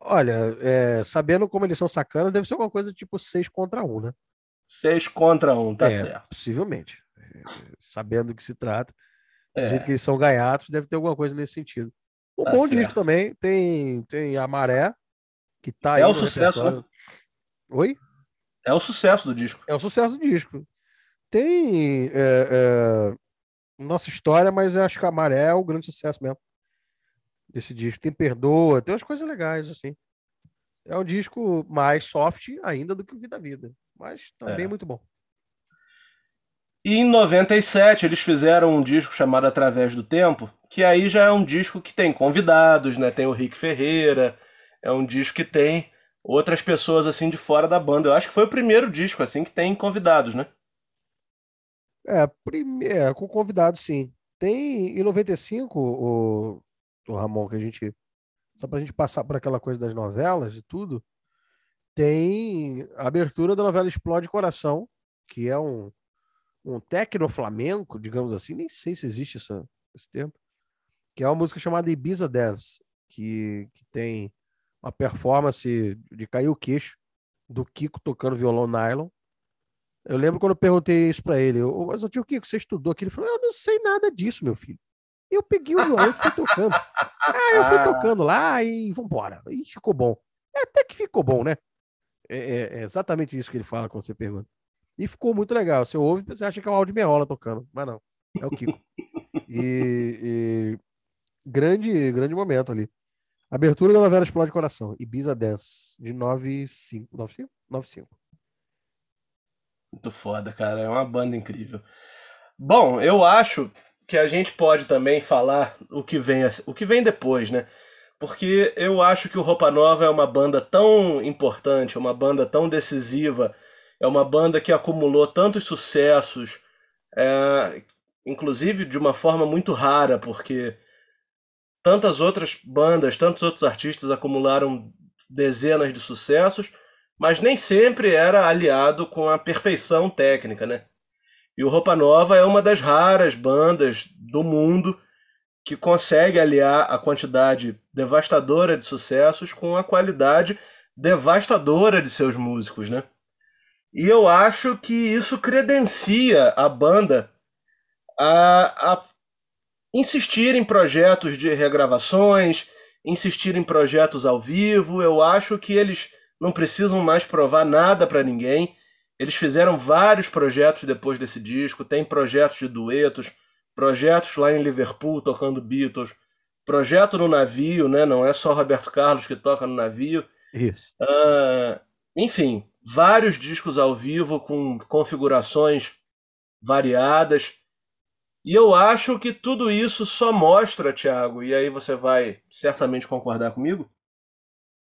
Olha, é, sabendo como eles são sacanas, deve ser alguma coisa tipo 6 contra 1, né? 6 contra 1, tá é, certo. Possivelmente sabendo do que se trata. Do é. jeito que eles são gaiatos, deve ter alguma coisa nesse sentido. Um tá bom certo. disco também, tem, tem a Maré, que tá é aí. É o sucesso, né? Oi? É o sucesso do disco. É o sucesso do disco. Tem é, é, nossa história, mas eu acho que a Maré é o grande sucesso mesmo desse disco. Tem Perdoa, tem umas coisas legais, assim. É um disco mais soft ainda do que o Vida Vida, mas também é. muito bom. E em 97 eles fizeram um disco chamado Através do Tempo, que aí já é um disco que tem convidados, né? Tem o Rick Ferreira, é um disco que tem outras pessoas assim de fora da banda. Eu acho que foi o primeiro disco assim que tem convidados, né? É, primeiro, é, com convidados sim. Tem em 95 o, o Ramon que a gente só pra gente passar por aquela coisa das novelas e tudo, tem a abertura da novela Explode Coração, que é um um tecno-flamenco, digamos assim, nem sei se existe essa, esse termo, que é uma música chamada Ibiza Dance, que, que tem uma performance de cair o queixo do Kiko tocando violão nylon. Eu lembro quando eu perguntei isso para ele, eu, mas o tio Kiko, você estudou aqui? Ele falou, eu não sei nada disso, meu filho. Eu peguei o violão e fui tocando. Ah, eu fui tocando lá e vambora. E ficou bom. É, até que ficou bom, né? É, é, é exatamente isso que ele fala quando você pergunta. E ficou muito legal. Você ouve, você acha que é o áudio Meola tocando, mas não. É o Kiko. e, e, grande, grande momento ali. Abertura da novela Explode Coração. Ibiza 10, de 95. 95? 95. Muito foda, cara. É uma banda incrível. Bom, eu acho que a gente pode também falar o que vem, o que vem depois, né? Porque eu acho que o Roupa Nova é uma banda tão importante, uma banda tão decisiva é uma banda que acumulou tantos sucessos, é, inclusive de uma forma muito rara, porque tantas outras bandas, tantos outros artistas acumularam dezenas de sucessos, mas nem sempre era aliado com a perfeição técnica, né? E o Roupa Nova é uma das raras bandas do mundo que consegue aliar a quantidade devastadora de sucessos com a qualidade devastadora de seus músicos, né? E eu acho que isso credencia a banda a, a insistir em projetos de regravações, insistir em projetos ao vivo. Eu acho que eles não precisam mais provar nada para ninguém. Eles fizeram vários projetos depois desse disco, tem projetos de duetos, projetos lá em Liverpool tocando Beatles, projeto no navio, né? Não é só Roberto Carlos que toca no navio. Isso. Uh, enfim, vários discos ao vivo com configurações variadas. E eu acho que tudo isso só mostra, Thiago, e aí você vai certamente concordar comigo,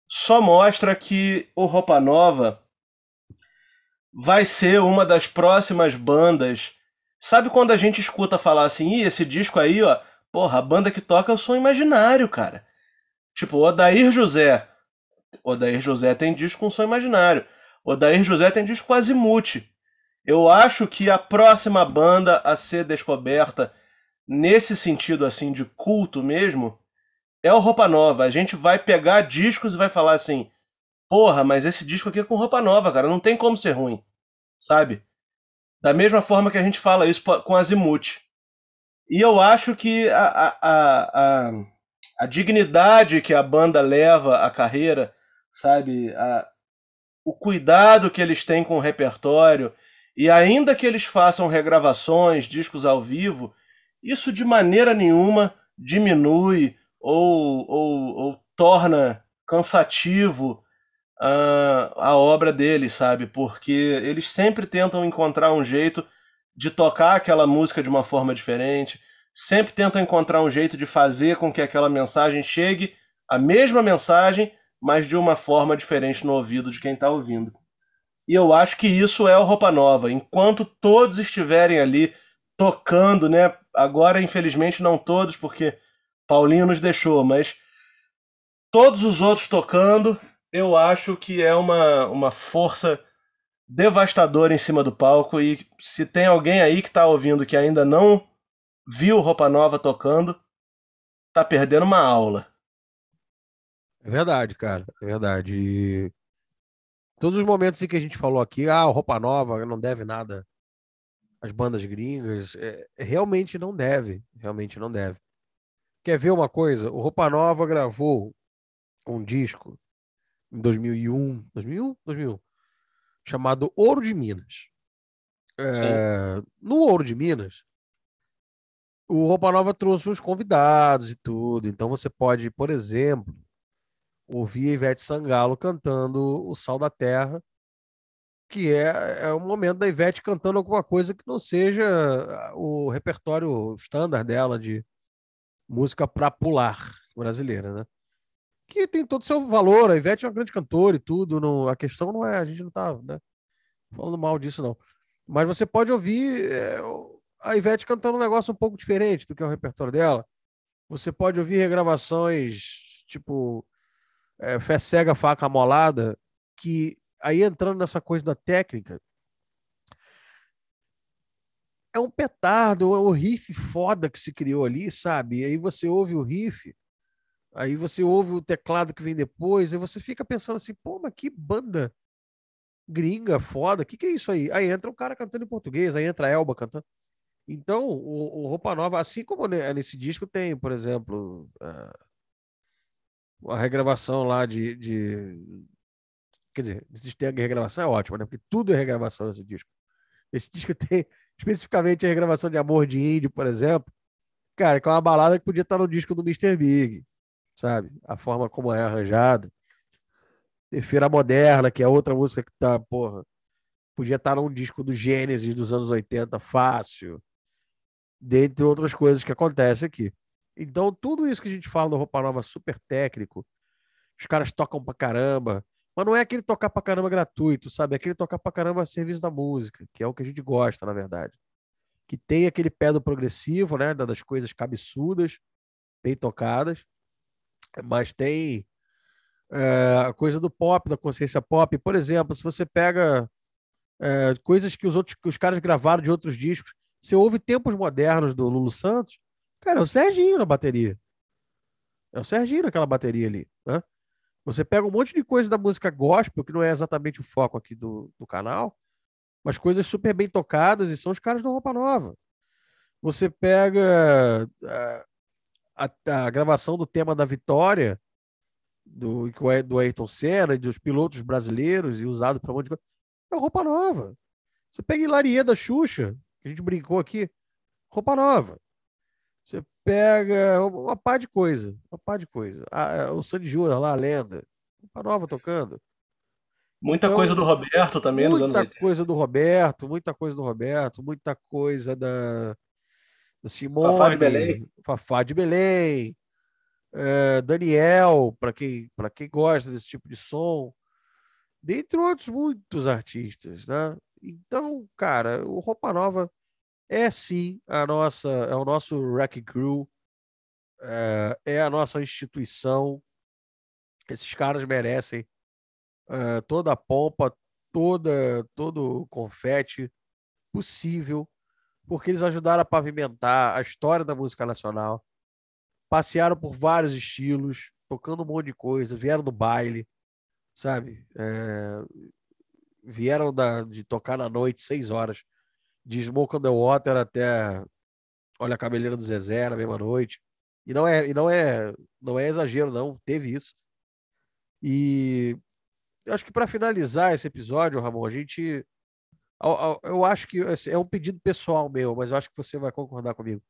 só mostra que o Roupa Nova vai ser uma das próximas bandas. Sabe quando a gente escuta falar assim, Ih, esse disco aí, ó, porra, a banda que toca é o som imaginário, cara. Tipo, Odair José. Odair José tem disco com som imaginário. Odair José tem disco com Azimuth. Eu acho que a próxima banda a ser descoberta nesse sentido assim de culto mesmo é o Roupa Nova. A gente vai pegar discos e vai falar assim: "Porra, mas esse disco aqui é com roupa nova, cara, não tem como ser ruim". Sabe? Da mesma forma que a gente fala isso com Azimuth. E eu acho que a, a, a, a, dignidade que a banda leva à carreira, sabe? A, o cuidado que eles têm com o repertório e ainda que eles façam regravações, discos ao vivo, isso de maneira nenhuma diminui ou, ou, ou torna cansativo uh, a obra deles, sabe? Porque eles sempre tentam encontrar um jeito de tocar aquela música de uma forma diferente, sempre tentam encontrar um jeito de fazer com que aquela mensagem chegue, a mesma mensagem, mas de uma forma diferente no ouvido de quem está ouvindo. E eu acho que isso é o Roupa Nova. Enquanto todos estiverem ali tocando, né? Agora, infelizmente, não todos, porque Paulinho nos deixou, mas todos os outros tocando, eu acho que é uma, uma força devastadora em cima do palco. E se tem alguém aí que está ouvindo que ainda não viu Roupa Nova tocando, tá perdendo uma aula. É verdade, cara. É verdade. E todos os momentos em que a gente falou aqui, ah, roupa nova, não deve nada às bandas gringas, é, realmente não deve, realmente não deve. Quer ver uma coisa? O Roupa Nova gravou um disco em 2001, 2001, 2001, chamado Ouro de Minas. É, no Ouro de Minas, o Roupa Nova trouxe uns convidados e tudo. Então você pode, por exemplo, ouvir a Ivete Sangalo cantando O Sal da Terra, que é, é o momento da Ivete cantando alguma coisa que não seja o repertório standard dela de música para pular brasileira, né? Que tem todo o seu valor, a Ivete é uma grande cantora e tudo, não, a questão não é, a gente não tá né, falando mal disso não. Mas você pode ouvir é, a Ivete cantando um negócio um pouco diferente do que é o repertório dela. Você pode ouvir regravações, tipo, é, fé cega, faca molada, que aí entrando nessa coisa da técnica, é um petardo, é um riff foda que se criou ali, sabe? E aí você ouve o riff, aí você ouve o teclado que vem depois, e você fica pensando assim, pô, mas que banda gringa foda, o que, que é isso aí? Aí entra um cara cantando em português, aí entra a Elba cantando. Então, o, o Roupa Nova, assim como nesse disco tem, por exemplo, uh, a regravação lá de, de. Quer dizer, esse tem a regravação é ótima, né? Porque tudo é regravação nesse disco. Esse disco tem especificamente a regravação de Amor de Índio, por exemplo. Cara, que é uma balada que podia estar no disco do Mr. Big, sabe? A forma como é arranjada. Tem Feira Moderna, que é outra música que tá, porra, podia estar num disco do Gênesis dos anos 80 fácil. Dentre outras coisas que acontecem aqui. Então, tudo isso que a gente fala no Roupa Nova super técnico, os caras tocam pra caramba, mas não é aquele tocar pra caramba gratuito, sabe? É aquele tocar pra caramba a serviço da música, que é o que a gente gosta, na verdade. Que tem aquele pé do progressivo, né? Das coisas cabeçudas, bem tocadas, mas tem é, a coisa do pop, da consciência pop. Por exemplo, se você pega é, coisas que os outros que os caras gravaram de outros discos, você ouve tempos modernos do Lulu Santos, Cara, é o Serginho na bateria. É o Serginho naquela bateria ali, né? Você pega um monte de coisa da música gospel, que não é exatamente o foco aqui do, do canal, mas coisas super bem tocadas e são os caras do Roupa Nova. Você pega a, a, a gravação do tema da Vitória, do, do Ayrton Senna e dos pilotos brasileiros e usado para um monte de coisa. É roupa nova. Você pega Hilarie da Xuxa, que a gente brincou aqui, roupa nova. Você pega uma par de coisa, uma par de coisa. Ah, o Sandy lá, a lenda. Uma nova tocando. Muita então, coisa do Roberto também Muita coisa do Roberto, muita coisa do Roberto, muita coisa da, Simone, Fafá de Belém, Fafá de Belém é, Daniel, para quem, quem gosta desse tipo de som, dentre outros muitos artistas, né? Então, cara, o Roupa Nova é sim a nossa, é o nosso Wreck Crew, é, é a nossa instituição. Esses caras merecem é, toda a pompa, toda, todo o confete possível, porque eles ajudaram a pavimentar a história da música nacional, passearam por vários estilos, tocando um monte de coisa, vieram do baile, sabe? É, vieram da, de tocar na noite, seis horas, de Smoke on the Water até Olha a Cabeleira do Zezé na mesma noite. E não é, e não é, não é exagero, não. Teve isso. E acho que para finalizar esse episódio, Ramon, a gente. Eu acho que é um pedido pessoal meu, mas eu acho que você vai concordar comigo.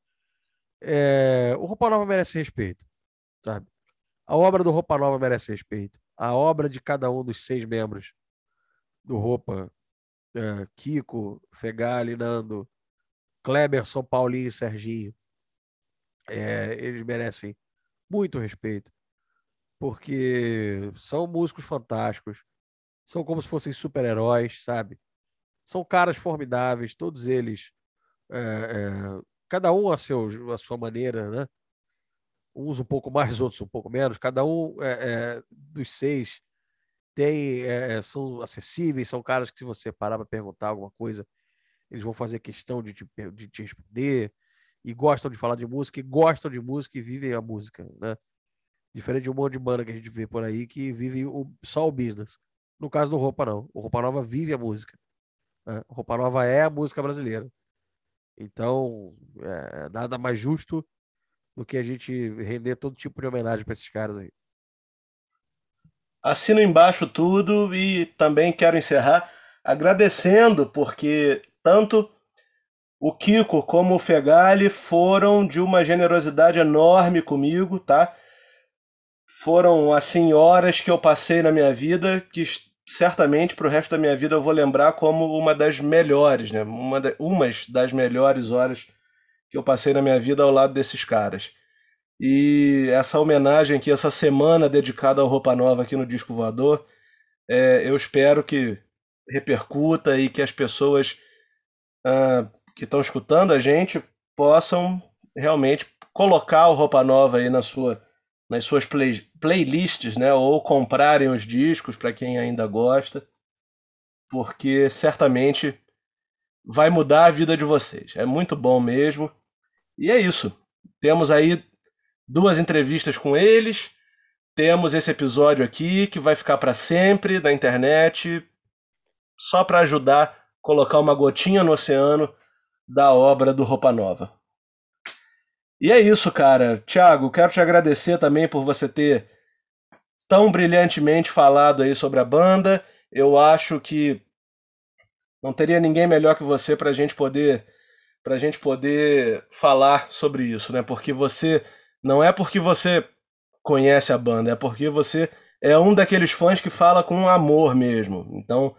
É, o Roupa Nova merece respeito, sabe? A obra do Roupa Nova merece respeito. A obra de cada um dos seis membros do Roupa, é, Kiko, Fegali, Nando, Kleberson, Paulinho e Serginho, é, eles merecem muito respeito, porque são músicos fantásticos, são como se fossem super-heróis, sabe? São caras formidáveis, todos eles, é, é, cada um a, seu, a sua maneira, né? Uns um pouco mais, outros um pouco menos, cada um é, é, dos seis tem, é, são acessíveis, são caras que se você parar para perguntar alguma coisa, eles vão fazer questão de te, de te responder, e gostam de falar de música, e gostam de música e vivem a música, né? Diferente de um monte de banda que a gente vê por aí que vive o, só o business. No caso do Roupa, não. O Roupa Nova vive a música. Né? Roupa Nova é a música brasileira. Então, é, nada mais justo do que a gente render todo tipo de homenagem para esses caras aí. Assino embaixo tudo e também quero encerrar agradecendo, porque tanto o Kiko como o Fegali foram de uma generosidade enorme comigo, tá? Foram, assim, horas que eu passei na minha vida que certamente para o resto da minha vida eu vou lembrar como uma das melhores, né? Uma umas das melhores horas que eu passei na minha vida ao lado desses caras. E essa homenagem aqui, essa semana dedicada ao Roupa Nova aqui no Disco Voador, é, eu espero que repercuta e que as pessoas uh, que estão escutando a gente possam realmente colocar o Roupa Nova aí na sua, nas suas play, playlists, né? Ou comprarem os discos para quem ainda gosta, porque certamente vai mudar a vida de vocês. É muito bom mesmo. E é isso. Temos aí duas entrevistas com eles. Temos esse episódio aqui que vai ficar para sempre na internet, só para ajudar a colocar uma gotinha no oceano da obra do Roupa Nova. E é isso, cara. Thiago, quero te agradecer também por você ter tão brilhantemente falado aí sobre a banda. Eu acho que não teria ninguém melhor que você para gente poder para gente poder falar sobre isso, né? Porque você não é porque você conhece a banda, é porque você é um daqueles fãs que fala com amor mesmo. Então,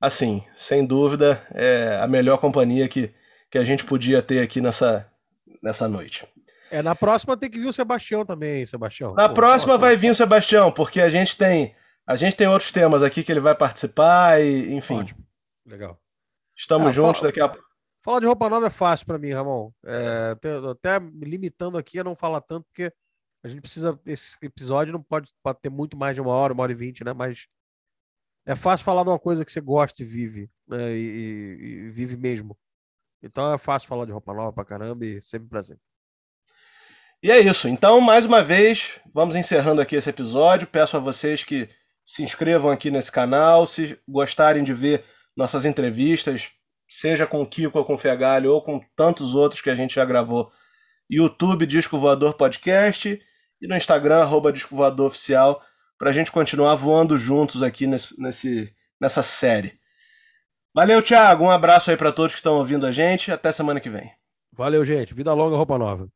assim, sem dúvida, é a melhor companhia que, que a gente podia ter aqui nessa, nessa noite. É, na próxima tem que vir o Sebastião também, Sebastião. Na Pô, próxima vai vir o Sebastião, porque a gente tem a gente tem outros temas aqui que ele vai participar e, enfim. Ótimo. Legal. Estamos ah, juntos fala... daqui a pouco. Falar de roupa nova é fácil para mim, Ramon. É, até me limitando aqui a não falar tanto, porque a gente precisa. Esse episódio não pode, pode ter muito mais de uma hora, uma hora e vinte, né? Mas é fácil falar de uma coisa que você gosta e vive, né? E, e, e vive mesmo. Então é fácil falar de roupa nova pra caramba e sempre prazer. E é isso. Então, mais uma vez, vamos encerrando aqui esse episódio. Peço a vocês que se inscrevam aqui nesse canal, se gostarem de ver nossas entrevistas, seja com o Kiko ou com o Fegalho ou com tantos outros que a gente já gravou. YouTube Disco Voador Podcast e no Instagram, arroba Disco Voador Oficial, para a gente continuar voando juntos aqui nesse, nesse, nessa série. Valeu, Thiago. Um abraço aí para todos que estão ouvindo a gente. Até semana que vem. Valeu, gente. Vida longa, roupa nova.